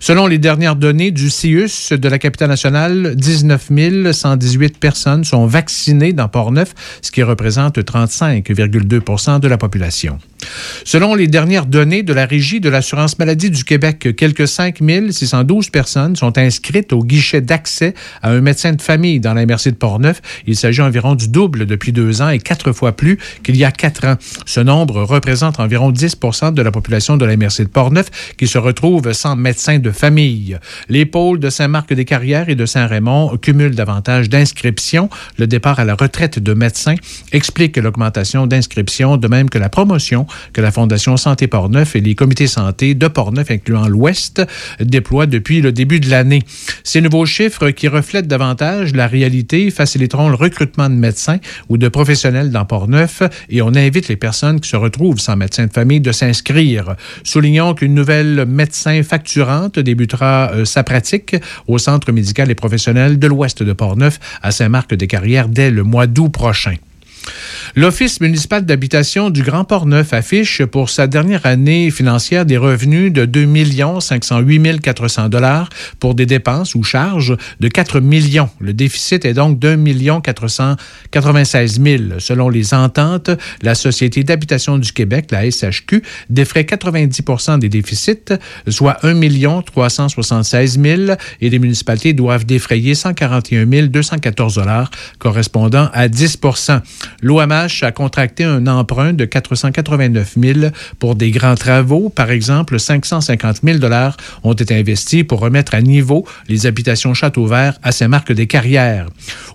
S11: Selon les dernières données du CIUS de la capitale nationale, 19 118 personnes sont vaccinées dans Port-Neuf, ce qui représente 35,2% de la population. Selon les dernières données de la Régie de l'assurance maladie du Québec, quelques 5 612 personnes sont inscrites au guichet d'accès à un médecin de famille dans la MRC de Portneuf. Il s'agit environ du double depuis deux ans et quatre fois plus qu'il y a quatre ans. Ce nombre représente environ 10% de la population de la MRC de Portneuf qui se retrouve sans médecin de famille. Les pôles de Saint-Marc-des-Carrières et de Saint-Raymond cumulent davantage d'inscriptions. Le départ à la retraite de médecins explique l'augmentation d'inscriptions, de même que la promotion que la Fondation Santé Portneuf et les comités santé de Portneuf, incluant l'Ouest, déploient depuis le début de l'année. Ces nouveaux chiffres qui reflètent davantage la réalité faciliteront le recrutement de médecins ou de professionnels dans Portneuf et on invite les personnes qui se retrouvent sans médecin de famille de s'inscrire. Soulignons qu'une nouvelle médecin débutera euh, sa pratique au Centre médical et professionnel de l'Ouest de Portneuf à Saint-Marc-des-Carrières dès le mois d'août prochain. L'Office municipal d'habitation du Grand Port-Neuf affiche pour sa dernière année financière des revenus de 2 508 400 dollars pour des dépenses ou charges de 4 millions. Le déficit est donc d'1 496 000. Selon les ententes, la Société d'habitation du Québec, la SHQ, défrait 90% des déficits, soit 1 376 000 et les municipalités doivent défrayer 141 214 dollars correspondant à 10 L'OMH a contracté un emprunt de 489 000 pour des grands travaux. Par exemple, 550 000 dollars ont été investis pour remettre à niveau les habitations Château Vert à Saint-Marc-des-Carrières.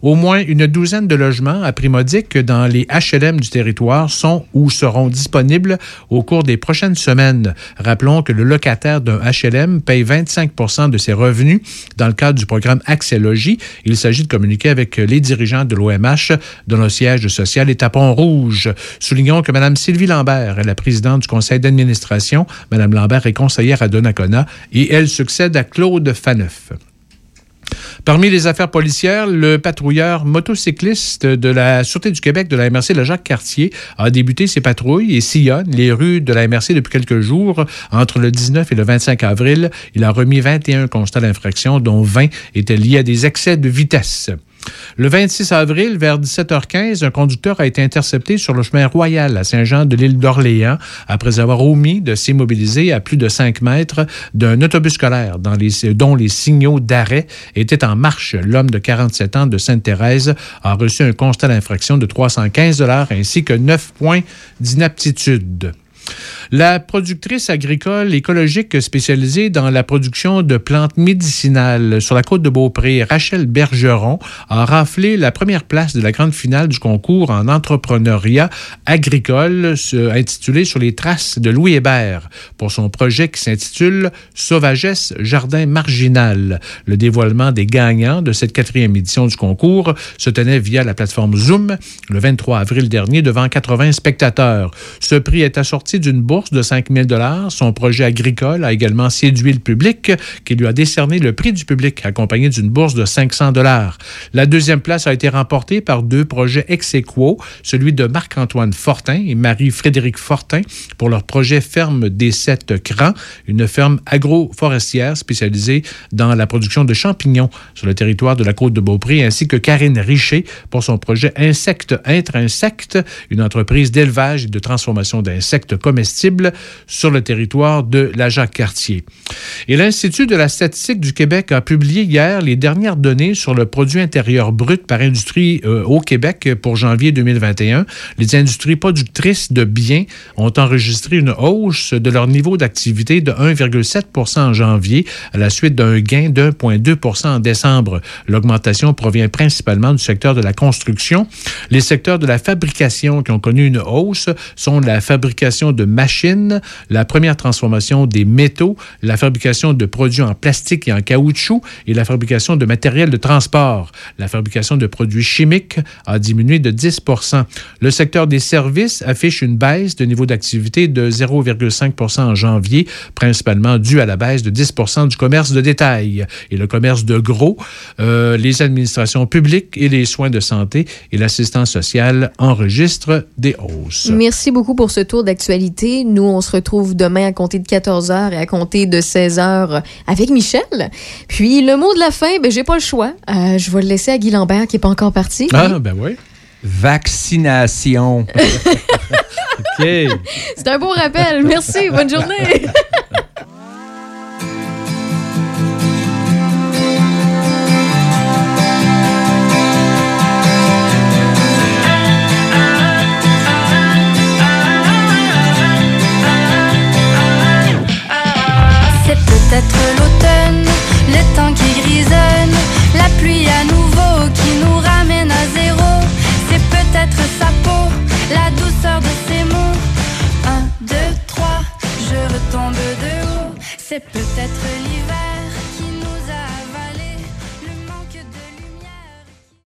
S11: Au moins une douzaine de logements à prix modique dans les HLM du territoire sont ou seront disponibles au cours des prochaines semaines. Rappelons que le locataire d'un HLM paye 25% de ses revenus dans le cadre du programme Accès Logis. Il s'agit de communiquer avec les dirigeants de l'OMH dans le siège est à Pont-Rouge. Soulignons que Mme Sylvie Lambert est la présidente du conseil d'administration. Mme Lambert est conseillère à Donnacona et elle succède à Claude Faneuf. Parmi les affaires policières, le patrouilleur motocycliste de la Sûreté du Québec de la MRC, le Jacques Cartier, a débuté ses patrouilles et sillonne les rues de la MRC depuis quelques jours. Entre le 19 et le 25 avril, il a remis 21 constats d'infraction, dont 20 étaient liés à des excès de vitesse. Le 26 avril, vers 17h15, un conducteur a été intercepté sur le chemin royal à Saint-Jean de l'île d'Orléans après avoir omis de s'immobiliser à plus de 5 mètres d'un autobus scolaire dont les signaux d'arrêt étaient en marche. L'homme de 47 ans de Sainte-Thérèse a reçu un constat d'infraction de 315 ainsi que 9 points d'inaptitude. La productrice agricole écologique spécialisée dans la production de plantes médicinales sur la côte de Beaupré, Rachel Bergeron, a raflé la première place de la grande finale du concours en entrepreneuriat agricole intitulé Sur les traces de Louis Hébert pour son projet qui s'intitule Sauvagesse Jardin Marginal. Le dévoilement des gagnants de cette quatrième édition du concours se tenait via la plateforme Zoom le 23 avril dernier devant 80 spectateurs. Ce prix est assorti d'une de 5 000 Son projet agricole a également séduit le public qui lui a décerné le prix du public accompagné d'une bourse de 500 La deuxième place a été remportée par deux projets ex aequo, celui de Marc-Antoine Fortin et Marie-Frédéric Fortin pour leur projet Ferme des Sept Crans, une ferme agroforestière spécialisée dans la production de champignons sur le territoire de la côte de Beaupré, ainsi que Karine Richer pour son projet Insectes Intrinsectes, une entreprise d'élevage et de transformation d'insectes comestibles sur le territoire de la Jacques-Cartier. Et l'Institut de la statistique du Québec a publié hier les dernières données sur le produit intérieur brut par industrie euh, au Québec pour janvier 2021. Les industries productrices de biens ont enregistré une hausse de leur niveau d'activité de 1,7% en janvier à la suite d'un gain de 1,2 en décembre. L'augmentation provient principalement du secteur de la construction. Les secteurs de la fabrication qui ont connu une hausse sont la fabrication de machines, la première transformation des métaux, la fabrication de produits en plastique et en caoutchouc et la fabrication de matériel de transport. La fabrication de produits chimiques a diminué de 10% Le secteur des services affiche une baisse de niveau d'activité de 0,5 en janvier, principalement due à la baisse de 10 du commerce de détail et le commerce de gros, euh, les administrations publiques et les soins de santé et l'assistance sociale enregistrent des hausses.
S5: Merci beaucoup pour ce tour d'actualité. Nous, on se retrouve demain à compter de 14 h et à compter de 16 h avec Michel. Puis le mot de la fin, ben j'ai pas le choix. Euh, je vais le laisser à Guy Lambert qui est pas encore parti.
S11: Ah, ben oui.
S32: Vaccination.
S11: OK.
S5: C'est un beau rappel. Merci. Bonne journée.
S39: peut-être l'automne, le temps qui grisonne, la pluie à nouveau qui nous ramène à zéro. C'est peut-être sa peau, la douceur de ses mots. Un, deux, trois, je retombe de haut. C'est peut-être l'hiver.